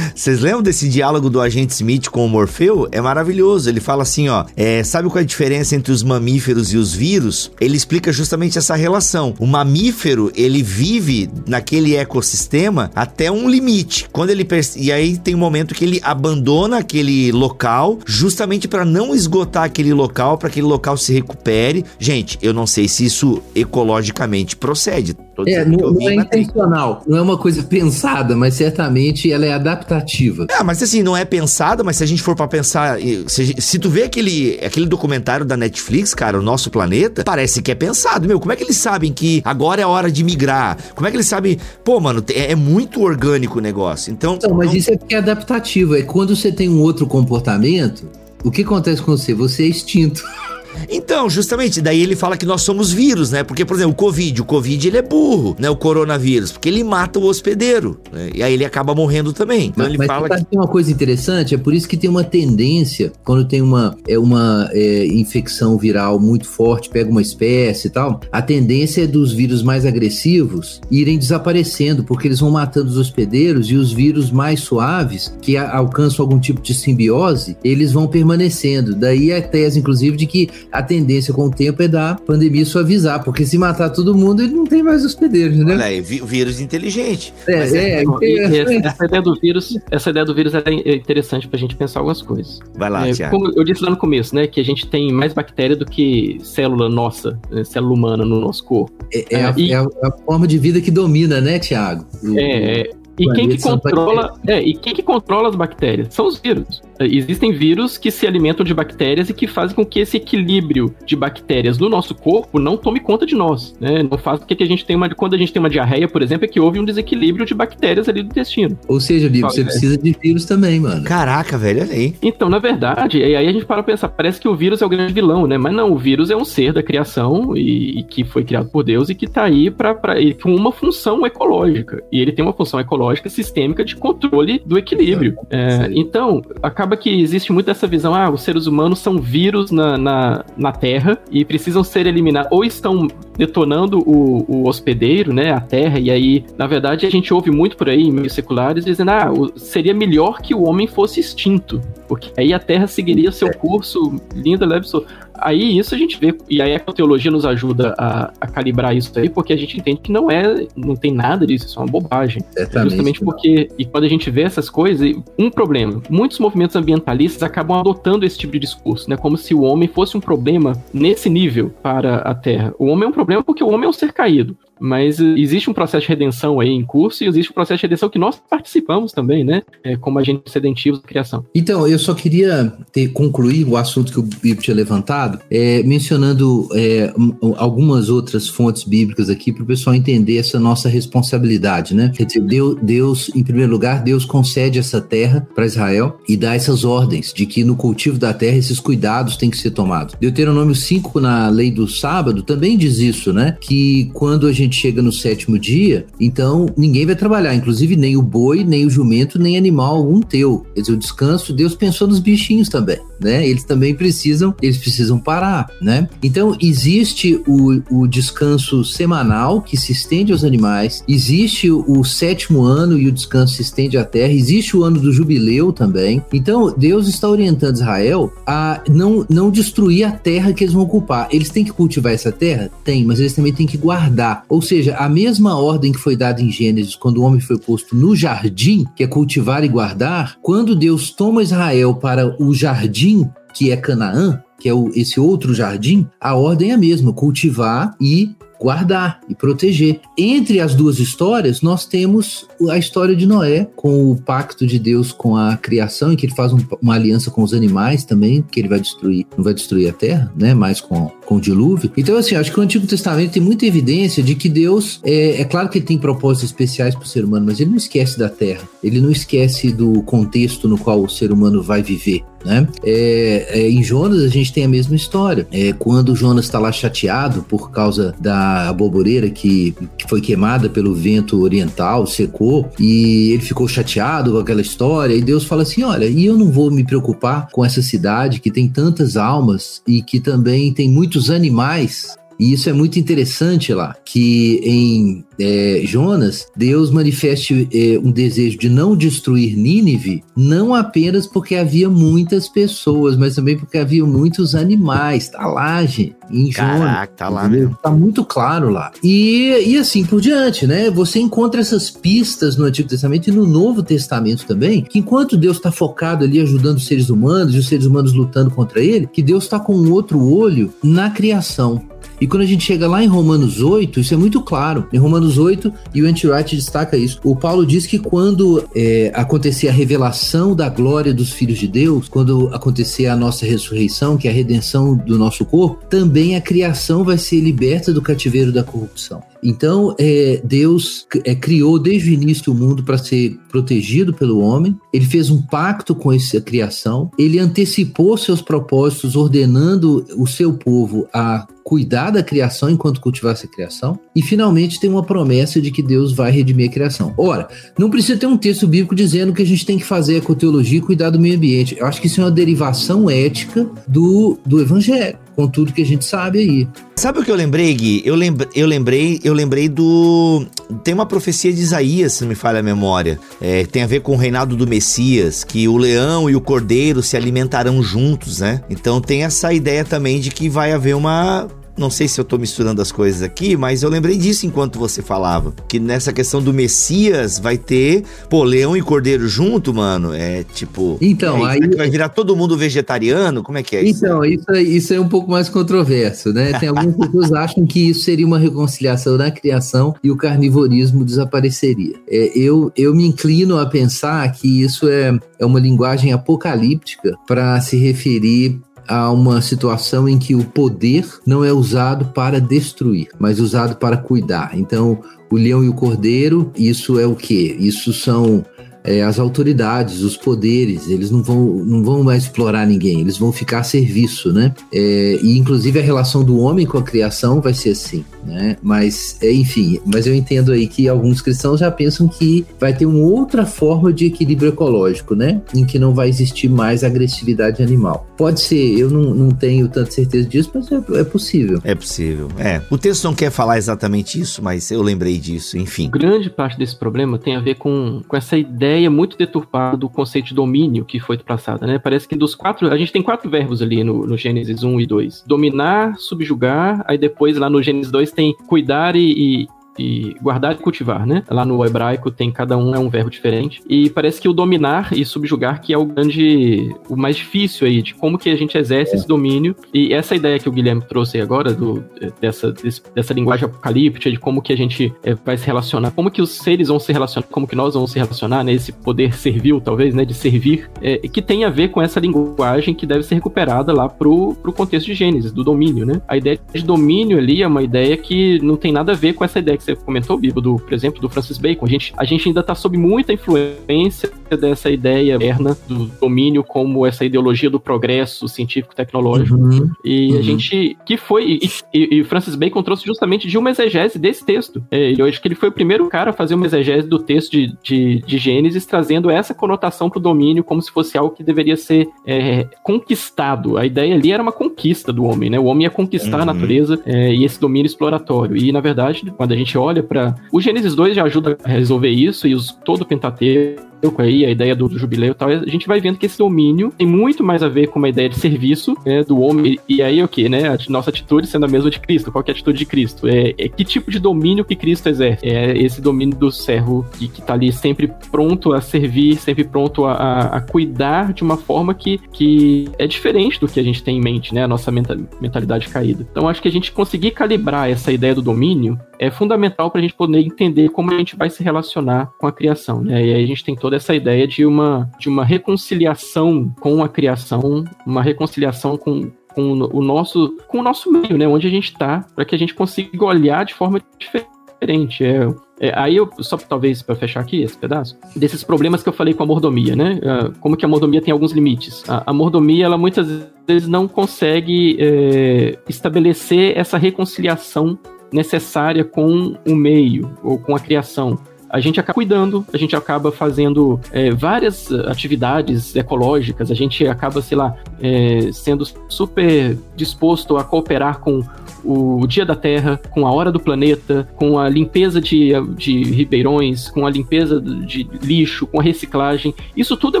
Vocês lembram desse diálogo do agente Smith com o Morfeu? É maravilhoso. Ele fala assim, ó, é, sabe qual é a diferença entre os mamíferos e os vírus? Ele explica justamente essa relação. O mamífero, ele vive naquele ecossistema até um limite. Quando ele e aí tem um momento que ele abandona aquele local justamente para não esgotar aquele local, para que aquele local se recupere. Gente, eu não sei se isso ecologicamente procede. Tô É, não, não é intencional, não é uma coisa pensada, mas certamente ela é adaptativa. É, mas assim, não é pensada, mas se a gente for para pensar, se, se tu vê aquele, aquele documentário da Netflix, cara, o nosso planeta, parece que é pensado, meu. Como é que eles sabem que agora é a hora de migrar? Como é que eles sabem? Pô, mano, é, é muito orgânico o negócio. Então, então mas não... isso é porque é adaptativo. É quando você tem um outro comportamento, o que acontece com você? Você é extinto. Então, justamente, daí ele fala que nós somos vírus, né? Porque, por exemplo, o Covid, o Covid ele é burro, né? O coronavírus, porque ele mata o hospedeiro, né? E aí ele acaba morrendo também. Então mas, ele mas fala que tem uma coisa interessante, é por isso que tem uma tendência, quando tem uma, é uma é, infecção viral muito forte, pega uma espécie e tal, a tendência é dos vírus mais agressivos irem desaparecendo, porque eles vão matando os hospedeiros e os vírus mais suaves, que a, alcançam algum tipo de simbiose, eles vão permanecendo. Daí a tese, inclusive, de que a tendência com o tempo é da pandemia suavizar, porque se matar todo mundo, ele não tem mais hospedeiros, né? Olha aí, vírus inteligente. É, é, é, é, essa ideia do vírus, essa ideia do vírus é interessante pra gente pensar algumas coisas. Vai lá, é, Thiago. Como eu disse lá no começo, né, que a gente tem mais bactéria do que célula nossa, né, célula humana no nosso corpo. É, é, a, e... é, a, forma de vida que domina, né, Thiago? É, é, e quem que controla, é, e quem que controla as bactérias? São os vírus. Existem vírus que se alimentam de bactérias e que fazem com que esse equilíbrio de bactérias no nosso corpo não tome conta de nós, né? Não faz com que a gente tenha uma quando a gente tem uma diarreia, por exemplo, é que houve um desequilíbrio de bactérias ali do intestino. Ou seja, Liv, você é. precisa de vírus também, mano. Caraca, velho, olha aí. Então, na verdade, e aí a gente para pensar, parece que o vírus é o grande vilão, né? Mas não, o vírus é um ser da criação e, e que foi criado por Deus e que tá aí para com uma função ecológica. E ele tem uma função ecológica sistêmica de controle do equilíbrio. É, então, acaba que existe muito essa visão, ah, os seres humanos são vírus na, na, na Terra e precisam ser eliminados, ou estão detonando o, o hospedeiro, né, a Terra, e aí, na verdade, a gente ouve muito por aí, em meios seculares, dizendo, ah, seria melhor que o homem fosse extinto, porque aí a Terra seguiria seu curso lindo, leve, aí isso a gente vê, e aí a teologia nos ajuda a, a, calibrar isso aí, porque a gente entende que não é, não tem nada disso, isso é uma bobagem. Exatamente. Justamente porque, e quando a gente vê essas coisas, um problema, muitos movimentos ambientalistas acabam adotando esse tipo de discurso, né, como se o homem fosse um problema nesse nível para a Terra. O homem é um problema porque o homem é um ser caído. Mas existe um processo de redenção aí em curso e existe um processo de redenção que nós participamos também, né? É, como agentes sedentivos da criação. Então, eu só queria ter, concluir o assunto que o Bíblia tinha levantado, é, mencionando é, algumas outras fontes bíblicas aqui para o pessoal entender essa nossa responsabilidade, né? Quer dizer, Deus, Deus, em primeiro lugar, Deus concede essa terra para Israel e dá essas ordens de que no cultivo da terra esses cuidados têm que ser tomados. Deuteronômio 5, na lei do sábado, também diz isso, né? Que quando a gente gente chega no sétimo dia, então ninguém vai trabalhar, inclusive nem o boi, nem o jumento, nem animal algum teu. Quer dizer, o descanso, Deus pensou nos bichinhos também, né? Eles também precisam, eles precisam parar, né? Então existe o, o descanso semanal que se estende aos animais, existe o, sétimo ano e o descanso se estende à terra, existe o ano do jubileu também. Então Deus está orientando Israel a não, não destruir a terra que eles vão ocupar. Eles têm que cultivar essa terra? Tem, mas eles também têm que guardar. Ou ou seja, a mesma ordem que foi dada em Gênesis quando o homem foi posto no jardim, que é cultivar e guardar, quando Deus toma Israel para o jardim que é Canaã, que é o, esse outro jardim, a ordem é a mesma: cultivar e guardar e proteger. Entre as duas histórias, nós temos a história de Noé, com o pacto de Deus com a criação, em que ele faz um, uma aliança com os animais também, que ele vai destruir, não vai destruir a terra, né? Mas com, com o dilúvio. Então, assim, acho que o Antigo Testamento tem muita evidência de que Deus, é, é claro que ele tem propósitos especiais para o ser humano, mas ele não esquece da terra, ele não esquece do contexto no qual o ser humano vai viver. Né? É, é, em Jonas a gente tem a mesma história. É, quando Jonas está lá chateado por causa da borboreira que, que foi queimada pelo vento oriental, secou, e ele ficou chateado com aquela história, e Deus fala assim: olha, e eu não vou me preocupar com essa cidade que tem tantas almas e que também tem muitos animais e isso é muito interessante lá, que em é, Jonas, Deus manifeste é, um desejo de não destruir Nínive, não apenas porque havia muitas pessoas, mas também porque havia muitos animais. Tá lá, gente. Em Caraca, Jonas, tá lá mesmo. Tá muito claro lá. E, e assim por diante, né? Você encontra essas pistas no Antigo Testamento e no Novo Testamento também, que enquanto Deus está focado ali ajudando os seres humanos e os seres humanos lutando contra ele, que Deus está com um outro olho na criação. E quando a gente chega lá em Romanos 8, isso é muito claro. Em Romanos 8, e o Anti-Wright destaca isso, o Paulo diz que quando é, acontecer a revelação da glória dos filhos de Deus, quando acontecer a nossa ressurreição, que é a redenção do nosso corpo, também a criação vai ser liberta do cativeiro da corrupção. Então, é, Deus é, criou desde o início o mundo para ser protegido pelo homem. Ele fez um pacto com essa criação. Ele antecipou seus propósitos, ordenando o seu povo a cuidar da criação enquanto cultivasse a criação. E finalmente tem uma promessa de que Deus vai redimir a criação. Ora, não precisa ter um texto bíblico dizendo que a gente tem que fazer ecoteologia e cuidar do meio ambiente. Eu acho que isso é uma derivação ética do, do evangelho com tudo que a gente sabe aí. Sabe o que eu lembrei, Gui? Eu, lembrei, eu lembrei, eu lembrei do. Tem uma profecia de Isaías, se não me falha a memória. É, tem a ver com o reinado do Messias, que o leão e o cordeiro se alimentarão juntos, né? Então tem essa ideia também de que vai haver uma não sei se eu tô misturando as coisas aqui, mas eu lembrei disso enquanto você falava. Que nessa questão do Messias vai ter, pô, leão e cordeiro junto, mano. É tipo. Então, é, aí. Vai virar todo mundo vegetariano? Como é que é isso? Então, isso, isso é um pouco mais controverso, né? Tem algumas pessoas acham que isso seria uma reconciliação na criação e o carnivorismo desapareceria. É, eu, eu me inclino a pensar que isso é, é uma linguagem apocalíptica para se referir a uma situação em que o poder não é usado para destruir, mas usado para cuidar. Então, o leão e o cordeiro, isso é o que? Isso são é, as autoridades, os poderes, eles não vão, não vão mais explorar ninguém, eles vão ficar a serviço, né? É, e inclusive a relação do homem com a criação vai ser assim, né? Mas, é, enfim, mas eu entendo aí que alguns cristãos já pensam que vai ter uma outra forma de equilíbrio ecológico, né? Em que não vai existir mais agressividade animal. Pode ser, eu não, não tenho tanta certeza disso, mas é, é possível. É possível, é. O texto não quer falar exatamente isso, mas eu lembrei disso, enfim. Grande parte desse problema tem a ver com, com essa ideia ideia muito deturpada do conceito de domínio que foi traçada, né? Parece que dos quatro, a gente tem quatro verbos ali no, no Gênesis 1 e 2. Dominar, subjugar, aí depois lá no Gênesis 2 tem cuidar e, e e guardar e cultivar, né? Lá no hebraico tem cada um é um verbo diferente. E parece que o dominar e subjugar que é o grande, o mais difícil aí de como que a gente exerce é. esse domínio. E essa ideia que o Guilherme trouxe agora do dessa dessa linguagem apocalíptica de como que a gente é, vai se relacionar, como que os seres vão se relacionar, como que nós vamos se relacionar, né? Esse poder servil, talvez, né? De servir, é, que tem a ver com essa linguagem que deve ser recuperada lá pro, pro contexto de Gênesis, do domínio, né? A ideia de domínio ali é uma ideia que não tem nada a ver com essa ideia que você comentou, Bibo, do, por exemplo, do Francis Bacon. A gente, a gente ainda está sob muita influência dessa ideia erna do domínio como essa ideologia do progresso científico-tecnológico. Uhum, e uhum. a gente, que foi, e, Francis Bacon trouxe justamente de uma exegese desse texto. É, eu acho que ele foi o primeiro cara a fazer uma exegese do texto de, de, de Gênesis, trazendo essa conotação para o domínio como se fosse algo que deveria ser é, conquistado. A ideia ali era uma conquista do homem, né? O homem ia conquistar uhum. a natureza é, e esse domínio exploratório. E, na verdade, quando a gente olha para. O Gênesis 2 já ajuda a resolver isso, e os, todo o Pentateuco aí, a ideia do, do, jubileu e tal, a gente vai vendo que esse domínio tem muito mais a ver com uma ideia de serviço né, do homem. E aí o que, né? A nossa atitude sendo a mesma de Cristo. Qual é a atitude de Cristo? É, é que tipo de domínio que Cristo exerce? É esse domínio do servo que, que tá ali sempre pronto a servir, sempre pronto a, a, a, cuidar de uma forma que, que é diferente do que a gente tem em mente, né? A nossa mentalidade caída. Então acho que a gente conseguir calibrar essa ideia do domínio é fundamental para a gente poder entender como a gente vai se relacionar com a criação, né? E aí a gente tem toda essa ideia de uma, de uma reconciliação com a criação, uma reconciliação com, com o nosso com o nosso meio, né? Onde a gente está, para que a gente consiga olhar de forma diferente. É, é, aí eu, só talvez para fechar aqui esse pedaço, desses problemas que eu falei com a mordomia, né? Uh, como que a mordomia tem alguns limites. A, a mordomia, ela muitas vezes não consegue é, estabelecer essa reconciliação necessária com o meio ou com a criação a gente acaba cuidando, a gente acaba fazendo é, várias atividades ecológicas, a gente acaba, sei lá, é, sendo super disposto a cooperar com o Dia da Terra, com a Hora do Planeta, com a limpeza de, de ribeirões, com a limpeza de lixo, com a reciclagem. Isso tudo é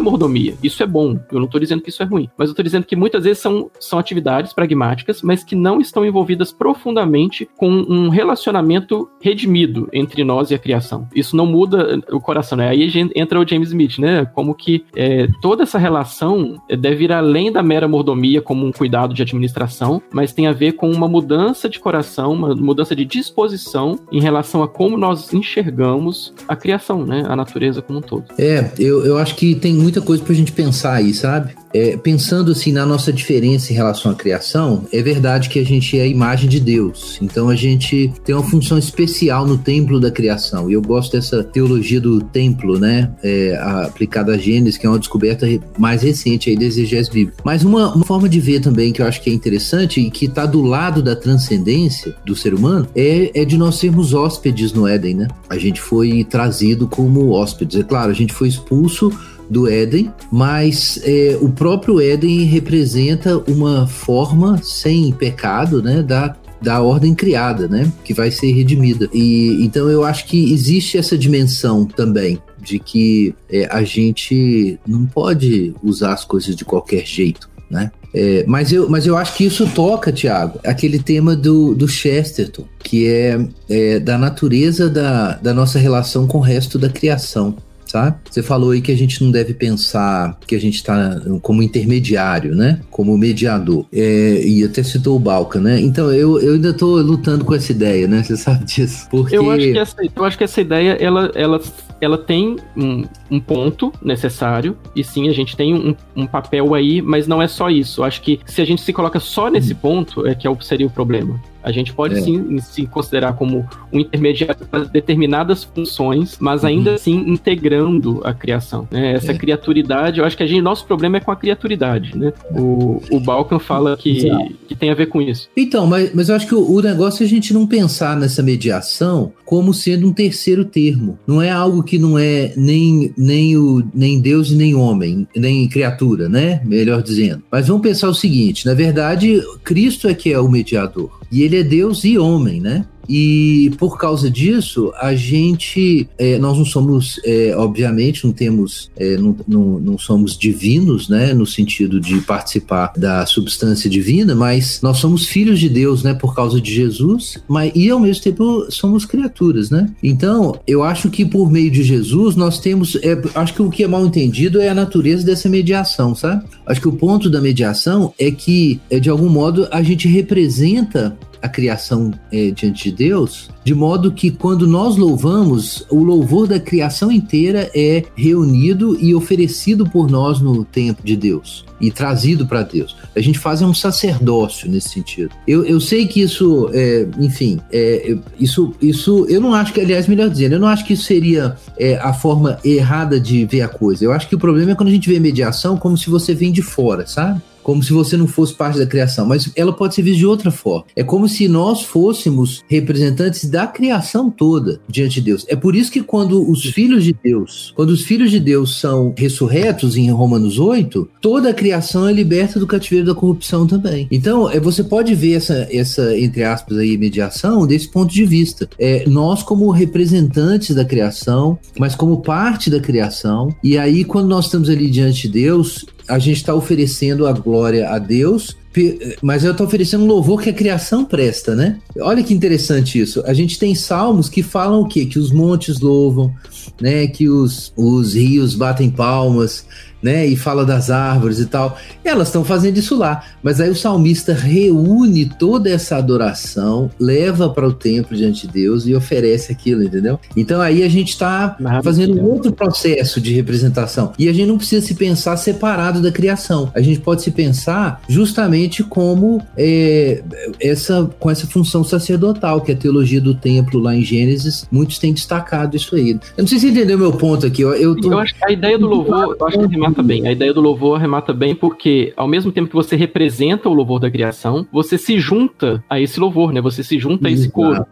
mordomia. Isso é bom. Eu não estou dizendo que isso é ruim. Mas eu estou dizendo que muitas vezes são, são atividades pragmáticas, mas que não estão envolvidas profundamente com um relacionamento redimido entre nós e a criação. Isso não muda o coração, né? Aí entra o James Smith, né? Como que é, toda essa relação deve ir além da mera mordomia como um cuidado de administração, mas tem a ver com uma mudança mudança de coração, uma mudança de disposição em relação a como nós enxergamos a criação, né? A natureza como um todo. É, eu, eu acho que tem muita coisa pra gente pensar aí, sabe? É, pensando assim na nossa diferença em relação à criação, é verdade que a gente é a imagem de Deus. Então a gente tem uma função especial no templo da criação. E eu gosto dessa teologia do templo, né? É, aplicada a Gênesis, que é uma descoberta mais recente aí da exegese bíblica. Mas uma, uma, forma de ver também que eu acho que é interessante e que está do lado da transcendência do ser humano é, é de nós sermos hóspedes no Éden, né? A gente foi trazido como hóspedes. É claro, a gente foi expulso do Éden, mas é, o próprio Éden representa uma forma sem pecado, né, da da ordem criada, né, que vai ser redimida. E então eu acho que existe essa dimensão também de que é, a gente não pode usar as coisas de qualquer jeito, né? É, mas, eu, mas eu acho que isso toca, Tiago, aquele tema do, do Chesterton, que é, é da natureza da, da nossa relação com o resto da criação sabe? Você falou aí que a gente não deve pensar que a gente está como intermediário, né? Como mediador. É, e até citou o Balca, né? Então eu, eu ainda estou lutando com essa ideia, né? Você sabe disso. Porque... Eu, acho que essa, eu acho que essa ideia, ela, ela, ela tem um, um ponto necessário, e sim, a gente tem um, um, papel aí, mas não é só isso. Eu acho que se a gente se coloca só nesse ponto, é que é seria o problema. A gente pode é. sim se considerar como um intermediário para determinadas funções, mas ainda uhum. assim integrando a criação. Né? Essa é. criaturidade, eu acho que a gente, nosso problema é com a criaturidade. Né? O, o Balkan fala que, que tem a ver com isso. Então, mas, mas eu acho que o, o negócio é a gente não pensar nessa mediação como sendo um terceiro termo. Não é algo que não é nem, nem, o, nem Deus e nem homem, nem criatura, né? Melhor dizendo. Mas vamos pensar o seguinte: na verdade, Cristo é que é o mediador. E ele é Deus e homem, né? E por causa disso, a gente, é, nós não somos, é, obviamente, não temos, é, não, não, não, somos divinos, né, no sentido de participar da substância divina, mas nós somos filhos de Deus, né, por causa de Jesus, mas e ao mesmo tempo somos criaturas, né? Então, eu acho que por meio de Jesus nós temos, é, acho que o que é mal entendido é a natureza dessa mediação, sabe? Acho que o ponto da mediação é que, é, de algum modo, a gente representa a criação é, diante de Deus, de modo que quando nós louvamos, o louvor da criação inteira é reunido e oferecido por nós no templo de Deus e trazido para Deus. A gente faz um sacerdócio nesse sentido. Eu, eu sei que isso, é, enfim, é, isso, isso, eu não acho que, aliás, melhor dizendo, eu não acho que isso seria é, a forma errada de ver a coisa. Eu acho que o problema é quando a gente vê mediação como se você vem de fora, sabe? Como se você não fosse parte da criação, mas ela pode ser vista de outra forma. É como se nós fôssemos representantes da criação toda diante de Deus. É por isso que quando os filhos de Deus, quando os filhos de Deus são ressurretos em Romanos 8, toda a criação é liberta do cativeiro da corrupção também. Então, é, você pode ver essa, essa entre aspas aí, mediação desse ponto de vista. É, nós como representantes da criação, mas como parte da criação, e aí quando nós estamos ali diante de Deus, a gente está oferecendo a glória a Deus, mas eu estou oferecendo louvor que a criação presta, né? Olha que interessante isso. A gente tem salmos que falam o quê? Que os montes louvam, né? Que os, os rios batem palmas, né? E fala das árvores e tal. E elas estão fazendo isso lá. Mas aí o salmista reúne toda essa adoração, leva para o templo diante de Deus e oferece aquilo, entendeu? Então aí a gente está fazendo um outro processo de representação. E a gente não precisa se pensar separado da criação. A gente pode se pensar justamente como é, essa com essa função sacerdotal, que é a teologia do templo lá em Gênesis, muitos têm destacado isso aí. Eu não sei se você entendeu meu ponto aqui. Eu, eu, tô... eu acho que a ideia do louvor, eu acho que arremata bem. A ideia do louvor arremata bem porque, ao mesmo tempo que você representa o louvor da criação, você se junta a esse louvor, né? Você se junta a esse coro.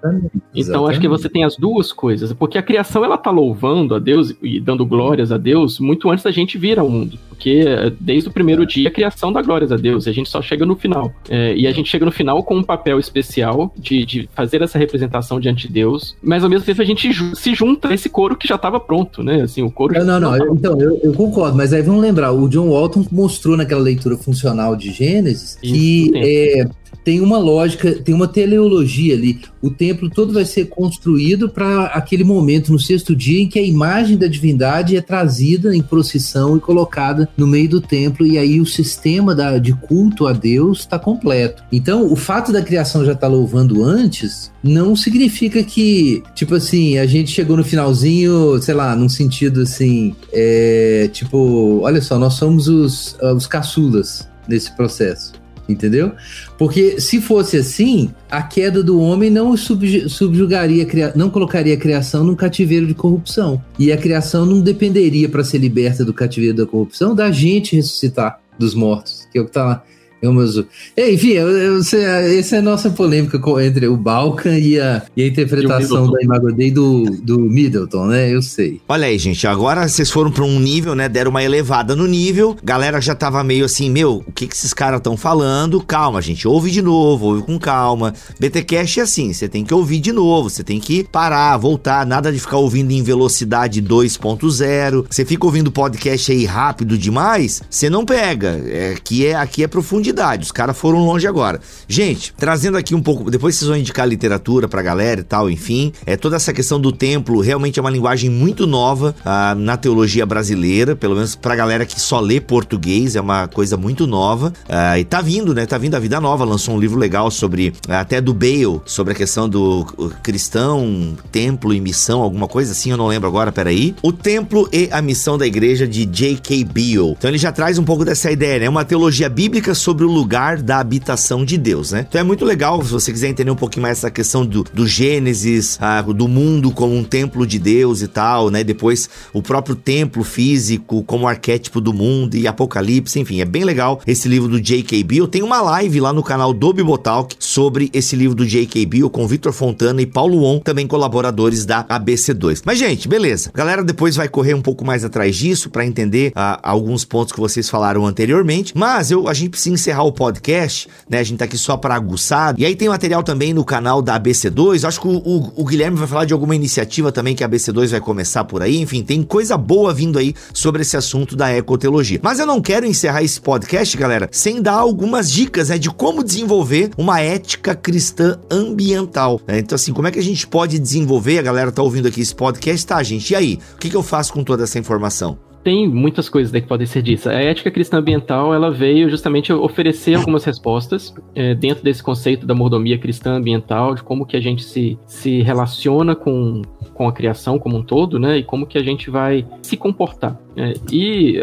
Então, acho que você tem as duas coisas. Porque a criação, ela tá louvando a Deus e dando glórias a Deus muito antes da gente vir ao mundo. Porque desde o primeiro dia a criação dá glórias a Deus. A gente só chega no final. É, e a gente chega no final com um papel especial de, de fazer essa representação diante de Deus. Mas, ao mesmo tempo, a gente se junta a esse coro que já estava pronto, né? Assim, o coro. Não, não, não. Então, eu, eu concordo. Mas aí vamos lembrar, o John Walton mostrou naquela leitura funcional de Gênesis que é, tem uma lógica, tem uma teleologia ali. O templo todo vai ser construído para aquele momento, no sexto dia, em que a imagem da divindade é trazida em procissão e colocada no meio do templo, e aí o sistema da, de culto a Deus está completo. Então, o fato da criação já estar tá louvando antes não significa que, tipo assim, a gente chegou no finalzinho, sei lá, num sentido assim, é, tipo, olha só, nós somos os, os caçulas nesse processo entendeu? Porque se fosse assim, a queda do homem não subjugaria, não colocaria a criação num cativeiro de corrupção. E a criação não dependeria para ser liberta do cativeiro da corrupção da gente ressuscitar dos mortos, que é o que está eu, meus... Enfim, eu, eu, essa é a nossa polêmica entre o Balkan e a, e a interpretação da Imago Dei do, do Middleton, né? Eu sei. Olha aí, gente, agora vocês foram para um nível, né? Deram uma elevada no nível. Galera já tava meio assim, meu, o que, que esses caras estão falando? Calma, gente, ouve de novo, ouve com calma. BTcast é assim, você tem que ouvir de novo, você tem que parar, voltar, nada de ficar ouvindo em velocidade 2.0. Você fica ouvindo podcast aí rápido demais, você não pega. É, aqui é aqui é profundidade profundidade. Os caras foram longe agora. Gente, trazendo aqui um pouco. Depois vocês vão indicar literatura pra galera e tal, enfim. É toda essa questão do templo realmente é uma linguagem muito nova ah, na teologia brasileira, pelo menos pra galera que só lê português, é uma coisa muito nova. Ah, e tá vindo, né? Tá vindo a vida nova. Lançou um livro legal sobre, até do Bale, sobre a questão do cristão, templo e missão, alguma coisa assim, eu não lembro agora, peraí. O templo e a missão da igreja de J.K. Beale. Então ele já traz um pouco dessa ideia, né? Uma teologia bíblica sobre sobre o lugar da habitação de Deus, né? Então é muito legal, se você quiser entender um pouquinho mais essa questão do, do Gênesis, ah, do mundo como um templo de Deus e tal, né? Depois o próprio templo físico como arquétipo do mundo e Apocalipse, enfim, é bem legal esse livro do J.K. Bill. Tem uma live lá no canal do Bibotalk sobre esse livro do J.K. Bill com Vitor Fontana e Paulo On, também colaboradores da ABC2. Mas, gente, beleza. A galera depois vai correr um pouco mais atrás disso para entender ah, alguns pontos que vocês falaram anteriormente. Mas eu, a gente precisa encerrar o podcast, né? A gente tá aqui só para aguçar. E aí tem material também no canal da ABC2. Acho que o, o, o, Guilherme vai falar de alguma iniciativa também que a ABC2 vai começar por aí. Enfim, tem coisa boa vindo aí sobre esse assunto da ecoteologia. Mas eu não quero encerrar esse podcast, galera, sem dar algumas dicas, né, de como desenvolver uma ética cristã ambiental. Né? Então, assim, como é que a gente pode desenvolver? A galera tá ouvindo aqui esse podcast, tá, gente? E aí? O que, que eu faço com toda essa informação? Tem muitas coisas que podem ser disso. A ética cristã ambiental ela veio justamente oferecer algumas respostas é, dentro desse conceito da mordomia cristã ambiental, de como que a gente se, se relaciona com, com a criação como um todo, né? E como que a gente vai se comportar. É, e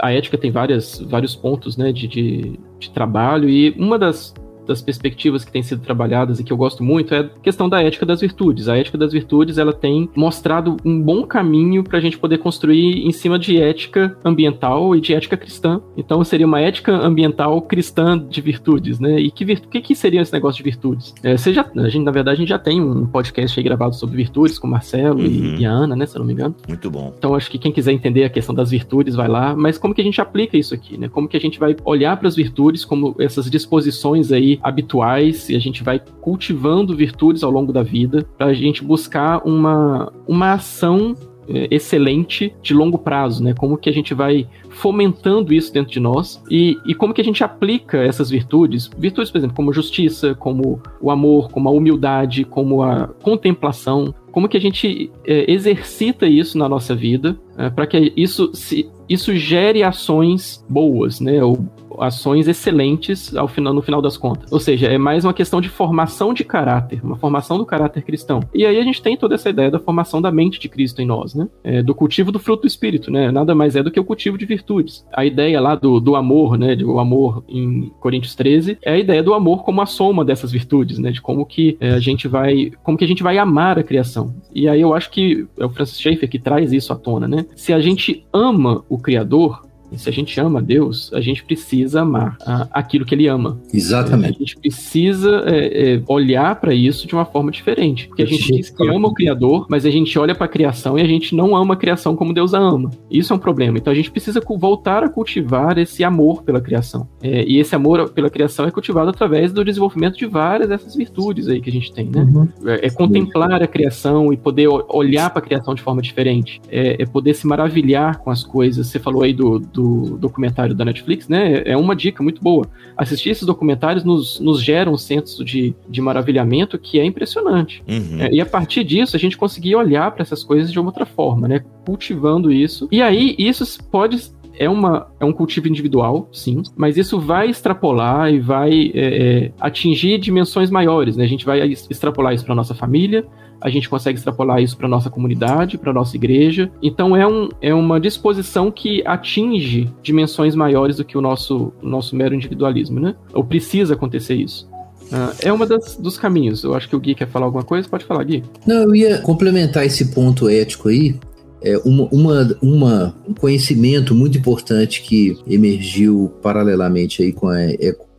a ética tem várias, vários pontos né, de, de, de trabalho, e uma das, das perspectivas que têm sido trabalhadas e que eu gosto muito é a questão da ética das virtudes. A ética das virtudes ela tem mostrado um bom caminho para a gente poder construir em cima de ética ambiental e de ética cristã. Então seria uma ética ambiental cristã de virtudes, né? E que, virtu que, que seria esse negócio de virtudes? É, você já, a gente, na verdade, a gente já tem um podcast aí gravado sobre virtudes com o Marcelo uhum. e, e, a Ana, né? Se eu não me engano. Muito bom. Então acho que quem quiser entender a questão das virtudes vai lá. Mas como que a gente aplica isso aqui, né? Como que a gente vai olhar para as virtudes como essas disposições aí habituais e a gente vai cultivando virtudes ao longo da vida para a gente buscar uma, uma ação é, excelente de longo prazo, né? Como que a gente vai fomentando isso dentro de nós e, e como que a gente aplica essas virtudes, virtudes, por exemplo, como justiça, como o amor, como a humildade, como a contemplação, como que a gente é, exercita isso na nossa vida é, para que isso se, isso gere ações boas, né? Ou ações excelentes ao final, no final das contas. Ou seja, é mais uma questão de formação de caráter, uma formação do caráter cristão. E aí a gente tem toda essa ideia da formação da mente de Cristo em nós, né? É, do cultivo do fruto do Espírito, né? Nada mais é do que o cultivo de virtudes. A ideia lá do, do amor, né? Do amor em Coríntios 13 é a ideia do amor como a soma dessas virtudes, né? De como que é, a gente vai, como que a gente vai amar a criação. E aí eu acho que é o Francis Schaeffer que traz isso à tona, né? Se a gente ama o Criador, e se a gente ama Deus, a gente precisa amar a, aquilo que ele ama. Exatamente. A gente precisa é, é, olhar para isso de uma forma diferente. Porque a gente diz que ama o Criador, mas a gente olha para a criação e a gente não ama a criação como Deus a ama. Isso é um problema. Então a gente precisa voltar a cultivar esse amor pela criação. É, e esse amor pela criação é cultivado através do desenvolvimento de várias dessas virtudes aí que a gente tem, né? Uhum. É, é contemplar a criação e poder olhar para a criação de forma diferente. É, é, poder se maravilhar com as coisas. Você falou aí do do documentário da Netflix, né? É uma dica muito boa. Assistir esses documentários nos, nos gera um senso de, de maravilhamento que é impressionante. Uhum. É, e a partir disso, a gente conseguir olhar para essas coisas de uma outra forma, né? Cultivando isso. E aí, isso pode é, uma, é um cultivo individual, sim, mas isso vai extrapolar e vai é, é, atingir dimensões maiores, né? A gente vai extrapolar isso para nossa família, a gente consegue extrapolar isso para nossa comunidade, para nossa igreja. Então é, um, é uma disposição que atinge dimensões maiores do que o nosso, o nosso mero individualismo, né? Ou precisa acontecer isso. Uh, é uma dos caminhos. Eu acho que o Gui quer falar alguma coisa. Pode falar, Gui. Não, eu ia complementar esse ponto ético aí, é, uma, uma, uma, um conhecimento muito importante que emergiu paralelamente aí com a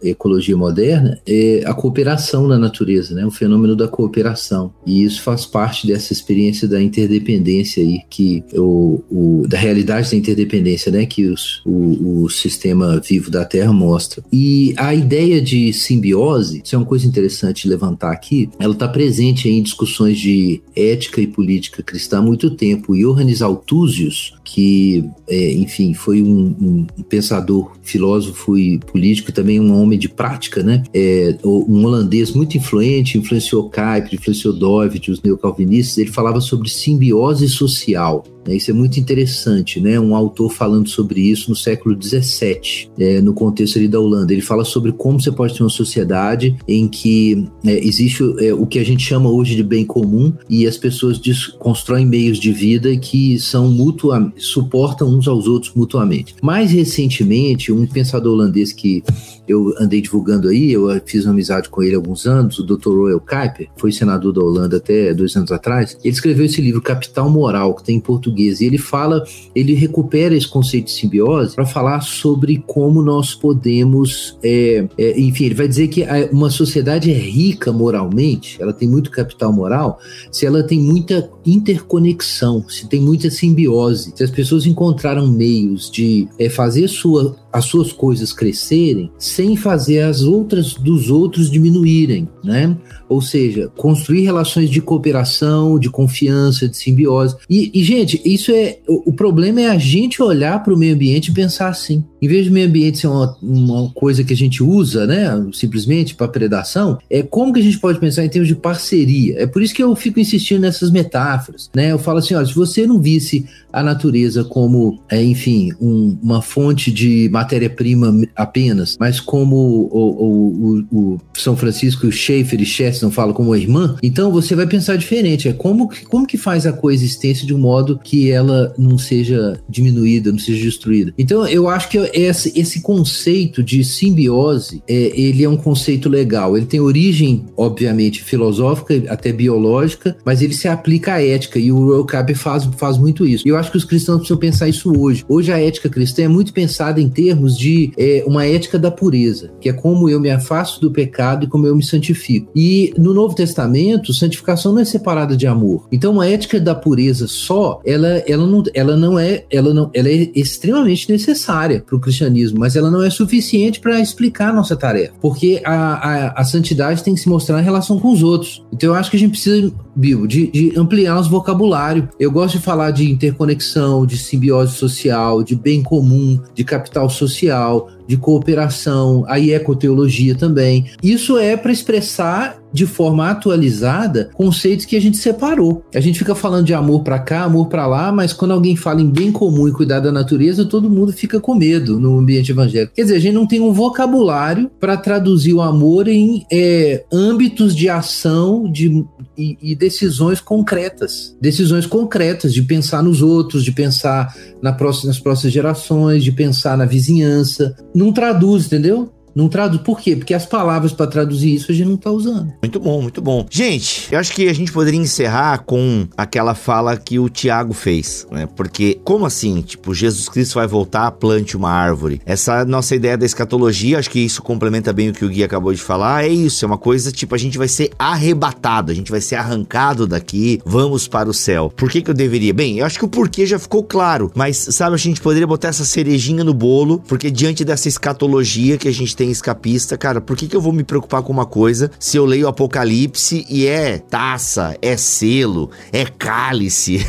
ecologia moderna é a cooperação na natureza, né? o fenômeno da cooperação. E isso faz parte dessa experiência da interdependência aí, que o, o da realidade da interdependência, né? que os, o, o sistema vivo da Terra mostra. E a ideia de simbiose, isso é uma coisa interessante levantar aqui, ela está presente em discussões de ética e política cristã há muito tempo. Johannes Althusius, que, é, enfim, foi um, um pensador, filósofo e político, também um homem de prática, né? É, um holandês muito influente, influenciou Kuyper, influenciou Dovid, os neocalvinistas, ele falava sobre simbiose social. Né? Isso é muito interessante, né? Um autor falando sobre isso no século XVII, é, no contexto ali da Holanda. Ele fala sobre como você pode ter uma sociedade em que é, existe é, o que a gente chama hoje de bem comum e as pessoas constroem meios de vida que são mutua, suportam uns aos outros mutuamente. Mais recentemente, um pensador holandês que eu andei divulgando aí, eu fiz uma amizade com ele há alguns anos, o Dr. Royal Kuiper, foi senador da Holanda até dois anos atrás. Ele escreveu esse livro Capital Moral, que tem em português, e ele fala, ele recupera esse conceito de simbiose para falar sobre como nós podemos, é, é, enfim, ele vai dizer que uma sociedade é rica moralmente, ela tem muito capital moral, se ela tem muita interconexão, se tem muita simbiose, se as pessoas encontraram meios de é, fazer sua as suas coisas crescerem sem fazer as outras dos outros diminuírem, né? Ou seja, construir relações de cooperação, de confiança, de simbiose. E, e gente, isso é. O, o, problema é a gente olhar para o meio ambiente e pensar assim. Em vez do meio ambiente ser uma, uma coisa que a gente usa, né, simplesmente para predação, é como que a gente pode pensar em termos de parceria. É por isso que eu fico insistindo nessas metáforas, né? Eu falo assim, se você não visse a natureza como, é, enfim, um, uma fonte de matéria-prima apenas, mas como o, o, o, São Francisco Schaeffer e não fala como irmã, então você vai pensar diferente. É como, como que faz a coexistência de um modo que ela não seja diminuída, não seja destruída. Então eu acho que esse, esse conceito de simbiose, é, ele é um conceito legal. Ele tem origem, obviamente, filosófica, até biológica, mas ele se aplica à ética e o Royal faz, faz muito isso. E eu acho que os cristãos precisam pensar isso hoje. Hoje a ética cristã é muito pensada em termos de é, uma ética da pureza, que é como eu me afasto do pecado e como eu me santifico. E no Novo Testamento, santificação não é separada de amor. Então, a ética da pureza só, ela, ela, não, ela não é, ela não, ela é extremamente necessária para o cristianismo, mas ela não é suficiente para explicar a nossa tarefa, porque a, a, a, santidade tem que se mostrar em relação com os outros. Então, eu acho que a gente precisa, Bibo, de, de ampliar os vocabulário. Eu gosto de falar de interconexão, de simbiose social, de bem comum, de capital social, de cooperação, a ecoteologia também. Isso é para expressar de forma atualizada conceitos que a gente separou. A gente fica falando de amor para cá, amor para lá, mas quando alguém fala em bem comum e cuidar da natureza, todo mundo fica com medo no ambiente evangélico. Quer dizer, a gente não tem um vocabulário para traduzir o amor em é, âmbitos de ação de, e, e, decisões concretas. Decisões concretas de pensar nos outros, de pensar na próxima, nas próximas gerações, de pensar na vizinhança. Não traduz, entendeu? Não traduz. Por quê? Porque as palavras para traduzir isso a gente não tá usando. Muito bom, muito bom. Gente, eu acho que a gente poderia encerrar com aquela fala que o Tiago fez, né? Porque, como assim? Tipo, Jesus Cristo vai voltar, plante uma árvore. Essa nossa ideia da escatologia, acho que isso complementa bem o que o Gui acabou de falar. É isso, é uma coisa tipo, a gente vai ser arrebatado, a gente vai ser arrancado daqui, vamos para o céu. Por que que eu deveria? Bem, eu acho que o porquê já ficou claro, mas sabe, a gente poderia botar essa cerejinha no bolo, porque diante dessa escatologia que a gente tem escapista, cara, por que, que eu vou me preocupar com uma coisa se eu leio Apocalipse e é taça, é selo, é cálice,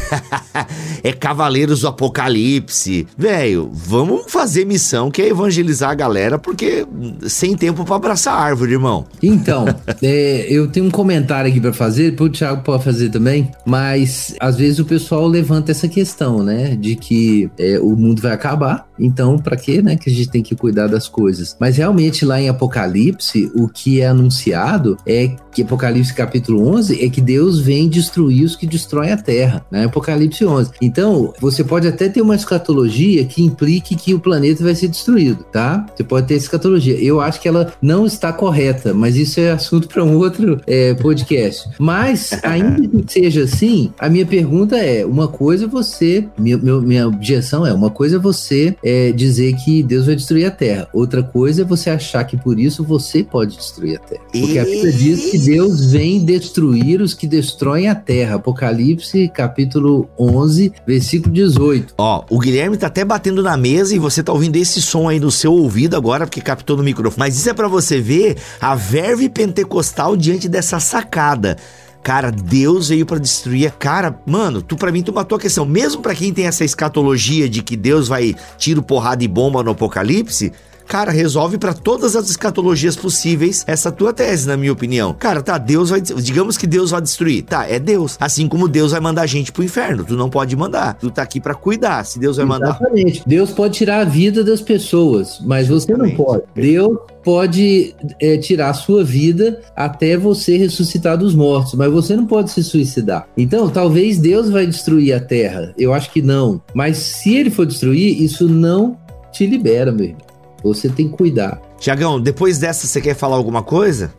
é Cavaleiros do Apocalipse? Velho, vamos fazer missão que é evangelizar a galera, porque sem tempo para abraçar a árvore, irmão. Então, é, eu tenho um comentário aqui para fazer, o Thiago pode fazer também, mas às vezes o pessoal levanta essa questão, né, de que é, o mundo vai acabar, então para que, né, que a gente tem que cuidar das coisas? Mas realmente lá em Apocalipse, o que é anunciado é que Apocalipse capítulo 11 é que Deus vem destruir os que destroem a terra, né? Apocalipse 11. Então, você pode até ter uma escatologia que implique que o planeta vai ser destruído, tá? Você pode ter escatologia. Eu acho que ela não está correta, mas isso é assunto para um outro é, podcast. Mas, ainda que seja assim, a minha pergunta é: uma coisa é você, minha, minha objeção é, uma coisa é você é, dizer que Deus vai destruir a terra, outra coisa é você achar que por isso você pode destruir a terra. Porque a Bíblia diz que Deus vem destruir os que destroem a terra. Apocalipse, capítulo 11, versículo 18. Ó, o Guilherme tá até batendo na mesa e você tá ouvindo esse som aí no seu ouvido agora, porque captou no microfone. Mas isso é para você ver a verve pentecostal diante dessa sacada. Cara, Deus veio para destruir. Cara, mano, tu para mim tu matou a questão. Mesmo para quem tem essa escatologia de que Deus vai tiro, porrada e bomba no apocalipse, cara, resolve para todas as escatologias possíveis essa tua tese, na minha opinião. Cara, tá, Deus vai, digamos que Deus vai destruir. Tá, é Deus. Assim como Deus vai mandar gente pro inferno, tu não pode mandar. Tu tá aqui para cuidar. Se Deus vai mandar. Exatamente. Deus pode tirar a vida das pessoas, mas você não pode. Deus pode é, tirar a sua vida até você ressuscitar dos mortos, mas você não pode se suicidar. Então, talvez Deus vai destruir a terra. Eu acho que não. Mas se ele for destruir, isso não te libera, meu irmão. Você tem que cuidar. Tiagão, depois dessa você quer falar alguma coisa?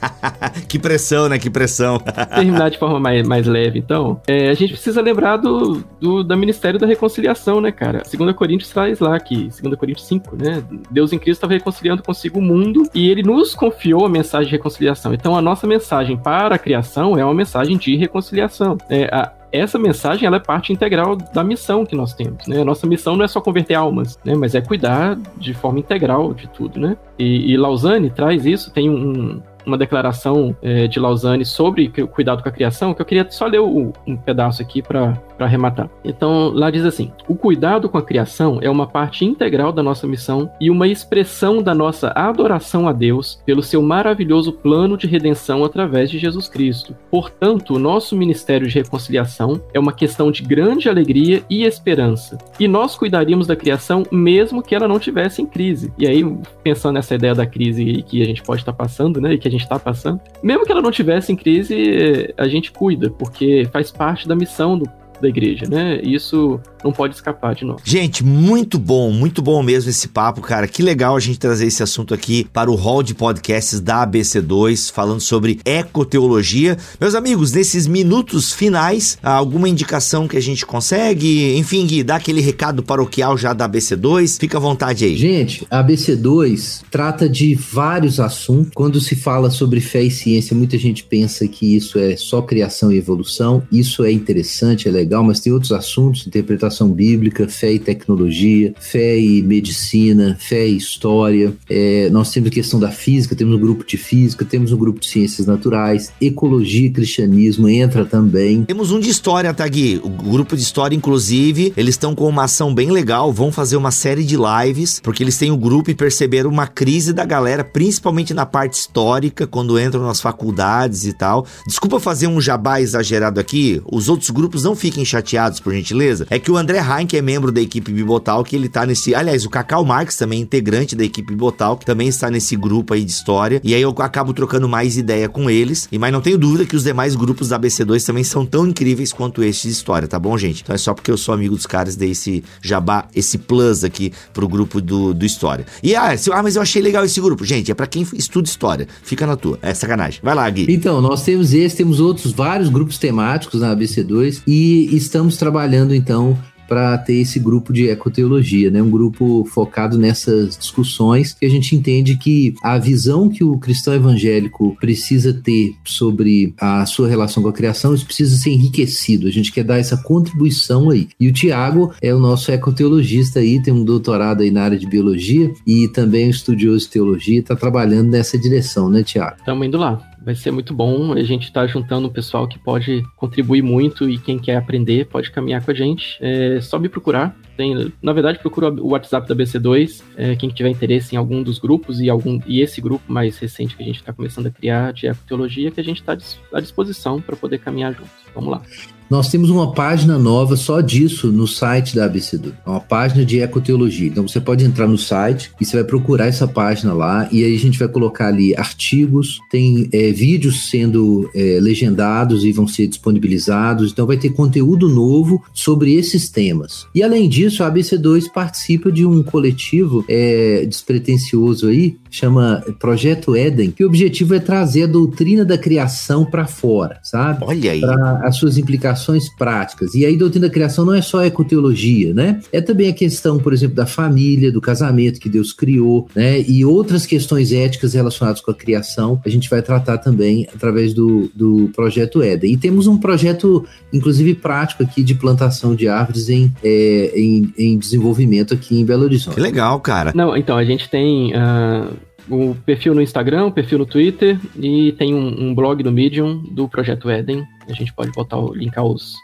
que pressão, né? Que pressão. Terminar de forma mais, mais leve, então. É, a gente precisa lembrar do, do, do Ministério da Reconciliação, né, cara? 2 Coríntios traz lá que, 2 Coríntios 5, né? Deus em Cristo estava reconciliando consigo o mundo e ele nos confiou a mensagem de reconciliação. Então, a nossa mensagem para a criação é uma mensagem de reconciliação. É, a, essa mensagem ela é parte integral da missão que nós temos. Né? A nossa missão não é só converter almas, né? mas é cuidar de forma integral de tudo. Né? E, e Lausanne traz isso, tem um, uma declaração é, de Lausanne sobre cuidado com a criação, que eu queria só ler o, um pedaço aqui para arrematar. Então, lá diz assim: o cuidado com a criação é uma parte integral da nossa missão e uma expressão da nossa adoração a Deus pelo seu maravilhoso plano de redenção através de Jesus Cristo. Portanto, o nosso ministério de reconciliação é uma questão de grande alegria e esperança. E nós cuidaríamos da criação mesmo que ela não tivesse em crise. E aí, pensando nessa ideia da crise que a gente pode estar passando, né, e que a gente está passando, mesmo que ela não tivesse em crise, a gente cuida, porque faz parte da missão do, da igreja, né? Isso não pode escapar de nós. Gente, muito bom, muito bom mesmo esse papo, cara. Que legal a gente trazer esse assunto aqui para o hall de podcasts da ABC2, falando sobre ecoteologia. Meus amigos, nesses minutos finais, alguma indicação que a gente consegue? Enfim, Gui, dá aquele recado paroquial já da ABC2. Fica à vontade aí. Gente, a ABC2 trata de vários assuntos. Quando se fala sobre fé e ciência, muita gente pensa que isso é só criação e evolução. Isso é interessante, é legal, mas tem outros assuntos, interpretação bíblica, fé e tecnologia, fé e medicina, fé e história. É, nós temos a questão da física, temos um grupo de física, temos um grupo de ciências naturais, ecologia e cristianismo entra também. Temos um de história, Tagui. O grupo de história, inclusive, eles estão com uma ação bem legal, vão fazer uma série de lives, porque eles têm o um grupo e perceberam uma crise da galera, principalmente na parte histórica, quando entram nas faculdades e tal. Desculpa fazer um jabá exagerado aqui, os outros grupos não fiquem chateados, por gentileza. É que o André Hein, que é membro da equipe Bibotal, que ele tá nesse. Aliás, o Cacau Marques também, integrante da equipe Bibotal, que também está nesse grupo aí de história. E aí eu acabo trocando mais ideia com eles. E mas não tenho dúvida que os demais grupos da BC2 também são tão incríveis quanto este de história, tá bom, gente? Então é só porque eu sou amigo dos caras, dei esse jabá, esse plus aqui pro grupo do, do História. E ah, se, ah, mas eu achei legal esse grupo. Gente, é para quem estuda história. Fica na tua. É sacanagem. Vai lá, Gui. Então, nós temos esse, temos outros vários grupos temáticos na ABC2 e estamos trabalhando então para ter esse grupo de ecoteologia, né? Um grupo focado nessas discussões que a gente entende que a visão que o cristão evangélico precisa ter sobre a sua relação com a criação, isso precisa ser enriquecido. A gente quer dar essa contribuição aí. E o Tiago é o nosso ecoteologista aí, tem um doutorado aí na área de biologia e também é um estudioso de teologia, está trabalhando nessa direção, né, Tiago? Estamos indo lá vai ser muito bom. A gente está juntando um pessoal que pode contribuir muito e quem quer aprender pode caminhar com a gente. É só me procurar. Tem, na verdade, procura o WhatsApp da BC2. É, quem tiver interesse em algum dos grupos e, algum, e esse grupo mais recente que a gente está começando a criar de ecoteologia, que a gente está à disposição para poder caminhar juntos. Vamos lá. Nós temos uma página nova só disso no site da ABCD. É uma página de ecoteologia. Então você pode entrar no site e você vai procurar essa página lá e aí a gente vai colocar ali artigos, tem é, vídeos sendo é, legendados e vão ser disponibilizados. Então vai ter conteúdo novo sobre esses temas. E além disso, a ABC2 participa de um coletivo é, despretensioso aí, chama Projeto Éden, que o objetivo é trazer a doutrina da criação para fora, sabe? Olha aí. Para as suas implicações práticas. E aí, doutrina da criação não é só ecoteologia, né? É também a questão, por exemplo, da família, do casamento que Deus criou, né? E outras questões éticas relacionadas com a criação, a gente vai tratar também através do, do projeto Éden. E temos um projeto, inclusive, prático aqui de plantação de árvores em, é, em, em, desenvolvimento aqui em Belo Horizonte. Que legal, cara. Não, então, a gente tem. Uh o perfil no Instagram, o perfil no Twitter e tem um, um, blog no Medium do Projeto Eden. A gente pode botar, linkar os,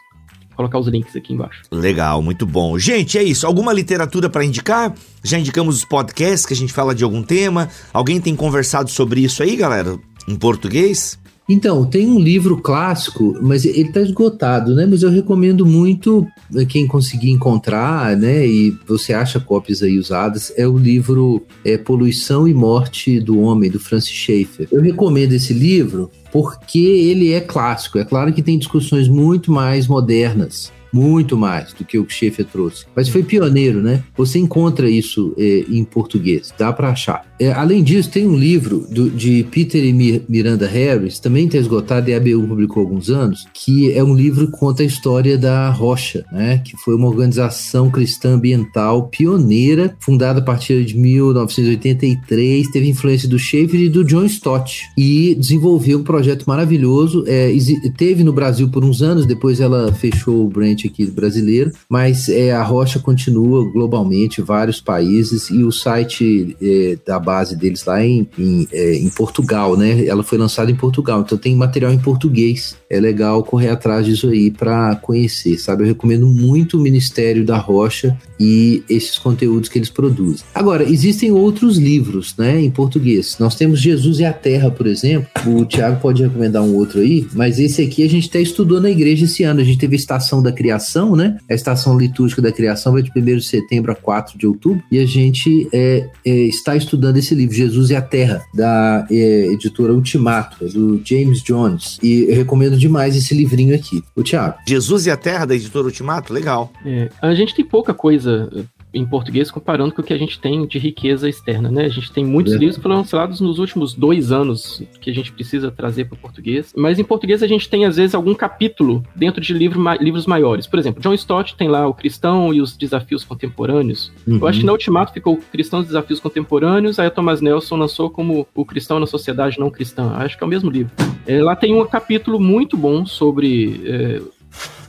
colocar os links aqui embaixo. Legal, muito bom. Gente, é isso. Alguma literatura para indicar? Já indicamos os podcasts que a gente fala de algum tema. Alguém tem conversado sobre isso aí, galera? Em português? Então, tem um livro clássico, mas ele está esgotado, né? Mas eu recomendo muito eh, quem conseguir encontrar, né? E você acha cópias aí usadas, é o livro é, Poluição e Morte do Homem, do Francis Schaeffer. Eu recomendo esse livro porque ele é clássico. É claro que tem discussões muito mais modernas muito mais do que o que Schaefer trouxe. Mas foi pioneiro, né? Você encontra isso é, em português, dá para achar. É, além disso, tem um livro do, de Peter e Miranda Harris, também está esgotado e a ABU publicou há alguns anos, que é um livro que conta a história da Rocha, né? Que foi uma organização cristã ambiental pioneira, fundada a partir de 1983, teve influência do Schaefer e do John Stott e desenvolveu um projeto maravilhoso. É, teve no Brasil por uns anos, depois ela fechou o branch aqui brasileiro, mas é, a Rocha continua globalmente, vários países, e o site é, da base deles lá em, em, é, em, Portugal, né? Ela foi lançada em Portugal, então tem material em português. É legal correr atrás disso aí para conhecer, sabe? Eu recomendo muito o Ministério da Rocha e esses conteúdos que eles produzem. Agora, existem outros livros, né, em português. Nós temos Jesus e a Terra, por exemplo. O Tiago pode recomendar um outro aí, mas esse aqui a gente até estudou na igreja esse ano. A gente teve a Estação da Criação criação, né? A estação litúrgica da criação vai de 1 de setembro a 4 de outubro. E a gente é, é, está estudando esse livro, Jesus e a Terra, da é, editora Ultimato, do James Jones. E eu recomendo demais esse livrinho aqui. O Tiago. Jesus e a Terra, da editora Ultimato? Legal. É, a gente tem pouca coisa em português comparando com o que a gente tem de riqueza externa, né? A gente tem muitos é. livros que foram lançados nos últimos dois anos que a gente precisa trazer para o português, mas em português a gente tem às vezes algum capítulo dentro de livro, livros maiores. Por exemplo, John Stott tem lá o Cristão e os Desafios Contemporâneos. Uhum. Eu acho que na Ultimato ficou Cristãos e Desafios Contemporâneos, aí o Thomas Nelson lançou como O Cristão na Sociedade Não Cristã. Acho que é o mesmo livro. É, lá tem um capítulo muito bom sobre é,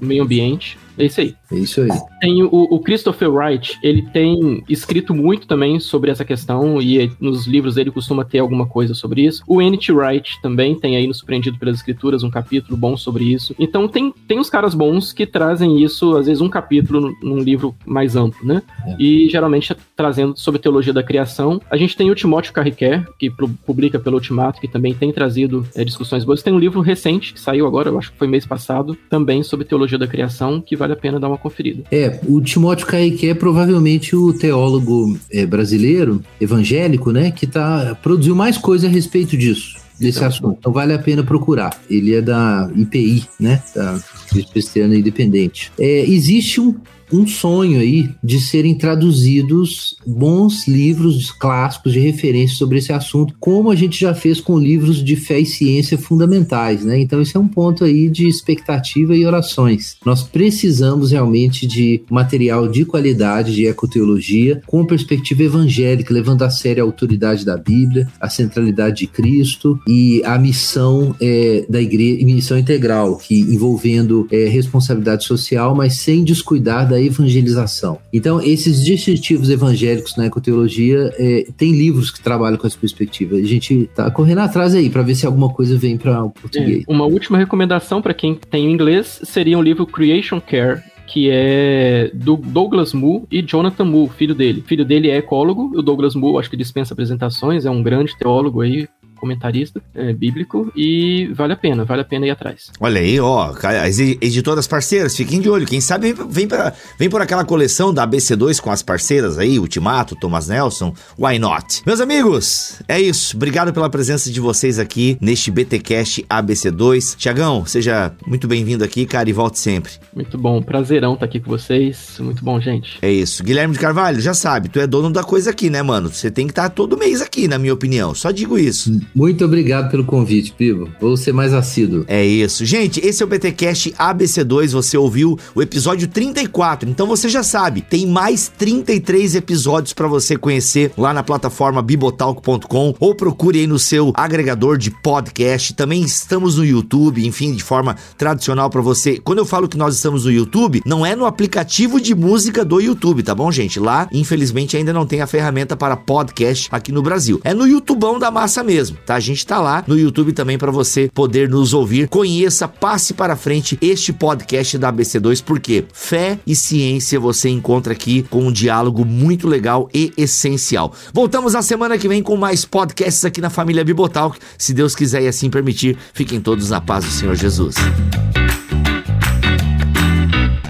meio ambiente. É isso aí. É isso aí. Tem o, o, Christopher Wright, ele tem escrito muito também sobre essa questão e nos livros ele costuma ter alguma coisa sobre isso. O N.T. Wright também tem aí no Surpreendido pelas Escrituras um capítulo bom sobre isso. Então tem, tem os caras bons que trazem isso, às vezes um capítulo num livro mais amplo, né? É. E geralmente trazendo sobre teologia da criação. A gente tem o Timóteo Carriquer, que publica pelo Ultimato, que também tem trazido é, discussões boas. Tem um livro recente que saiu agora, eu acho que foi mês passado, também sobre teologia da criação, que vale a pena dar uma conferida. É, o Timóteo Caíque é provavelmente o teólogo é, brasileiro, evangélico, né, que tá, produziu mais coisa a respeito disso desse então, assunto. Então vale a pena procurar. Ele é da IPI, né? Da Presbiteriana Independente. É, existe um um sonho aí de serem traduzidos bons livros clássicos de referência sobre esse assunto, como a gente já fez com livros de fé e ciência fundamentais, né? Então esse é um ponto aí de expectativa e orações. Nós precisamos realmente de material de qualidade de ecoteologia com perspectiva evangélica, levando a sério a autoridade da Bíblia, a centralidade de Cristo e a missão é, da igreja, missão integral, que envolvendo é, responsabilidade social, mas sem descuidar da evangelização. Então, esses distintivos evangélicos na ecoteologia é, tem livros que trabalham com essa perspectiva. A gente tá correndo atrás aí para ver se alguma coisa vem para o português. É, uma última recomendação para quem tem inglês seria o livro Creation Care que é do Douglas Moo e Jonathan Moo, filho dele. O filho dele é ecólogo, o Douglas Moo acho que dispensa apresentações, é um grande teólogo aí, comentarista é, bíblico e vale a pena, vale a pena ir atrás. Olha aí, ó, as editoras parceiras, fiquem de olho. Quem sabe vem, pra, vem por aquela coleção da ABC2 com as parceiras aí, Ultimato, Thomas Nelson, why not? Meus amigos, é isso. Obrigado pela presença de vocês aqui neste BTcast ABC2. Tiagão, seja muito bem-vindo aqui, cara, e volte sempre. Muito bom, prazerão estar tá aqui com vocês. Muito bom, gente. É isso. Guilherme de Carvalho, já sabe, tu é dono da coisa aqui, né, mano? Você tem que estar tá todo mês aqui, na minha opinião. Só digo isso. Muito obrigado pelo convite, Pivo. Vou ser mais assíduo. É isso. Gente, esse é o BTcast ABC2. Você ouviu o episódio 34. Então você já sabe, tem mais 33 episódios para você conhecer lá na plataforma bibotalk.com ou procure aí no seu agregador de podcast. Também estamos no YouTube, enfim, de forma tradicional para você. Quando eu falo que nós estamos no YouTube, não é no aplicativo de música do YouTube, tá bom, gente? Lá, infelizmente, ainda não tem a ferramenta para podcast aqui no Brasil. É no YouTubão da massa mesmo, tá? A gente está lá no YouTube também para você poder nos ouvir. Conheça, passe para frente este podcast da ABC2, porque fé e ciência você encontra aqui com um diálogo muito legal e essencial. Voltamos na semana que vem com mais podcasts aqui na família Bibotalk. Se Deus quiser e assim permitir, fiquem todos na paz do Senhor Jesus.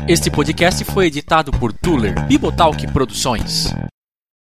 Este podcast foi editado por Tuller Bibotalk Produções.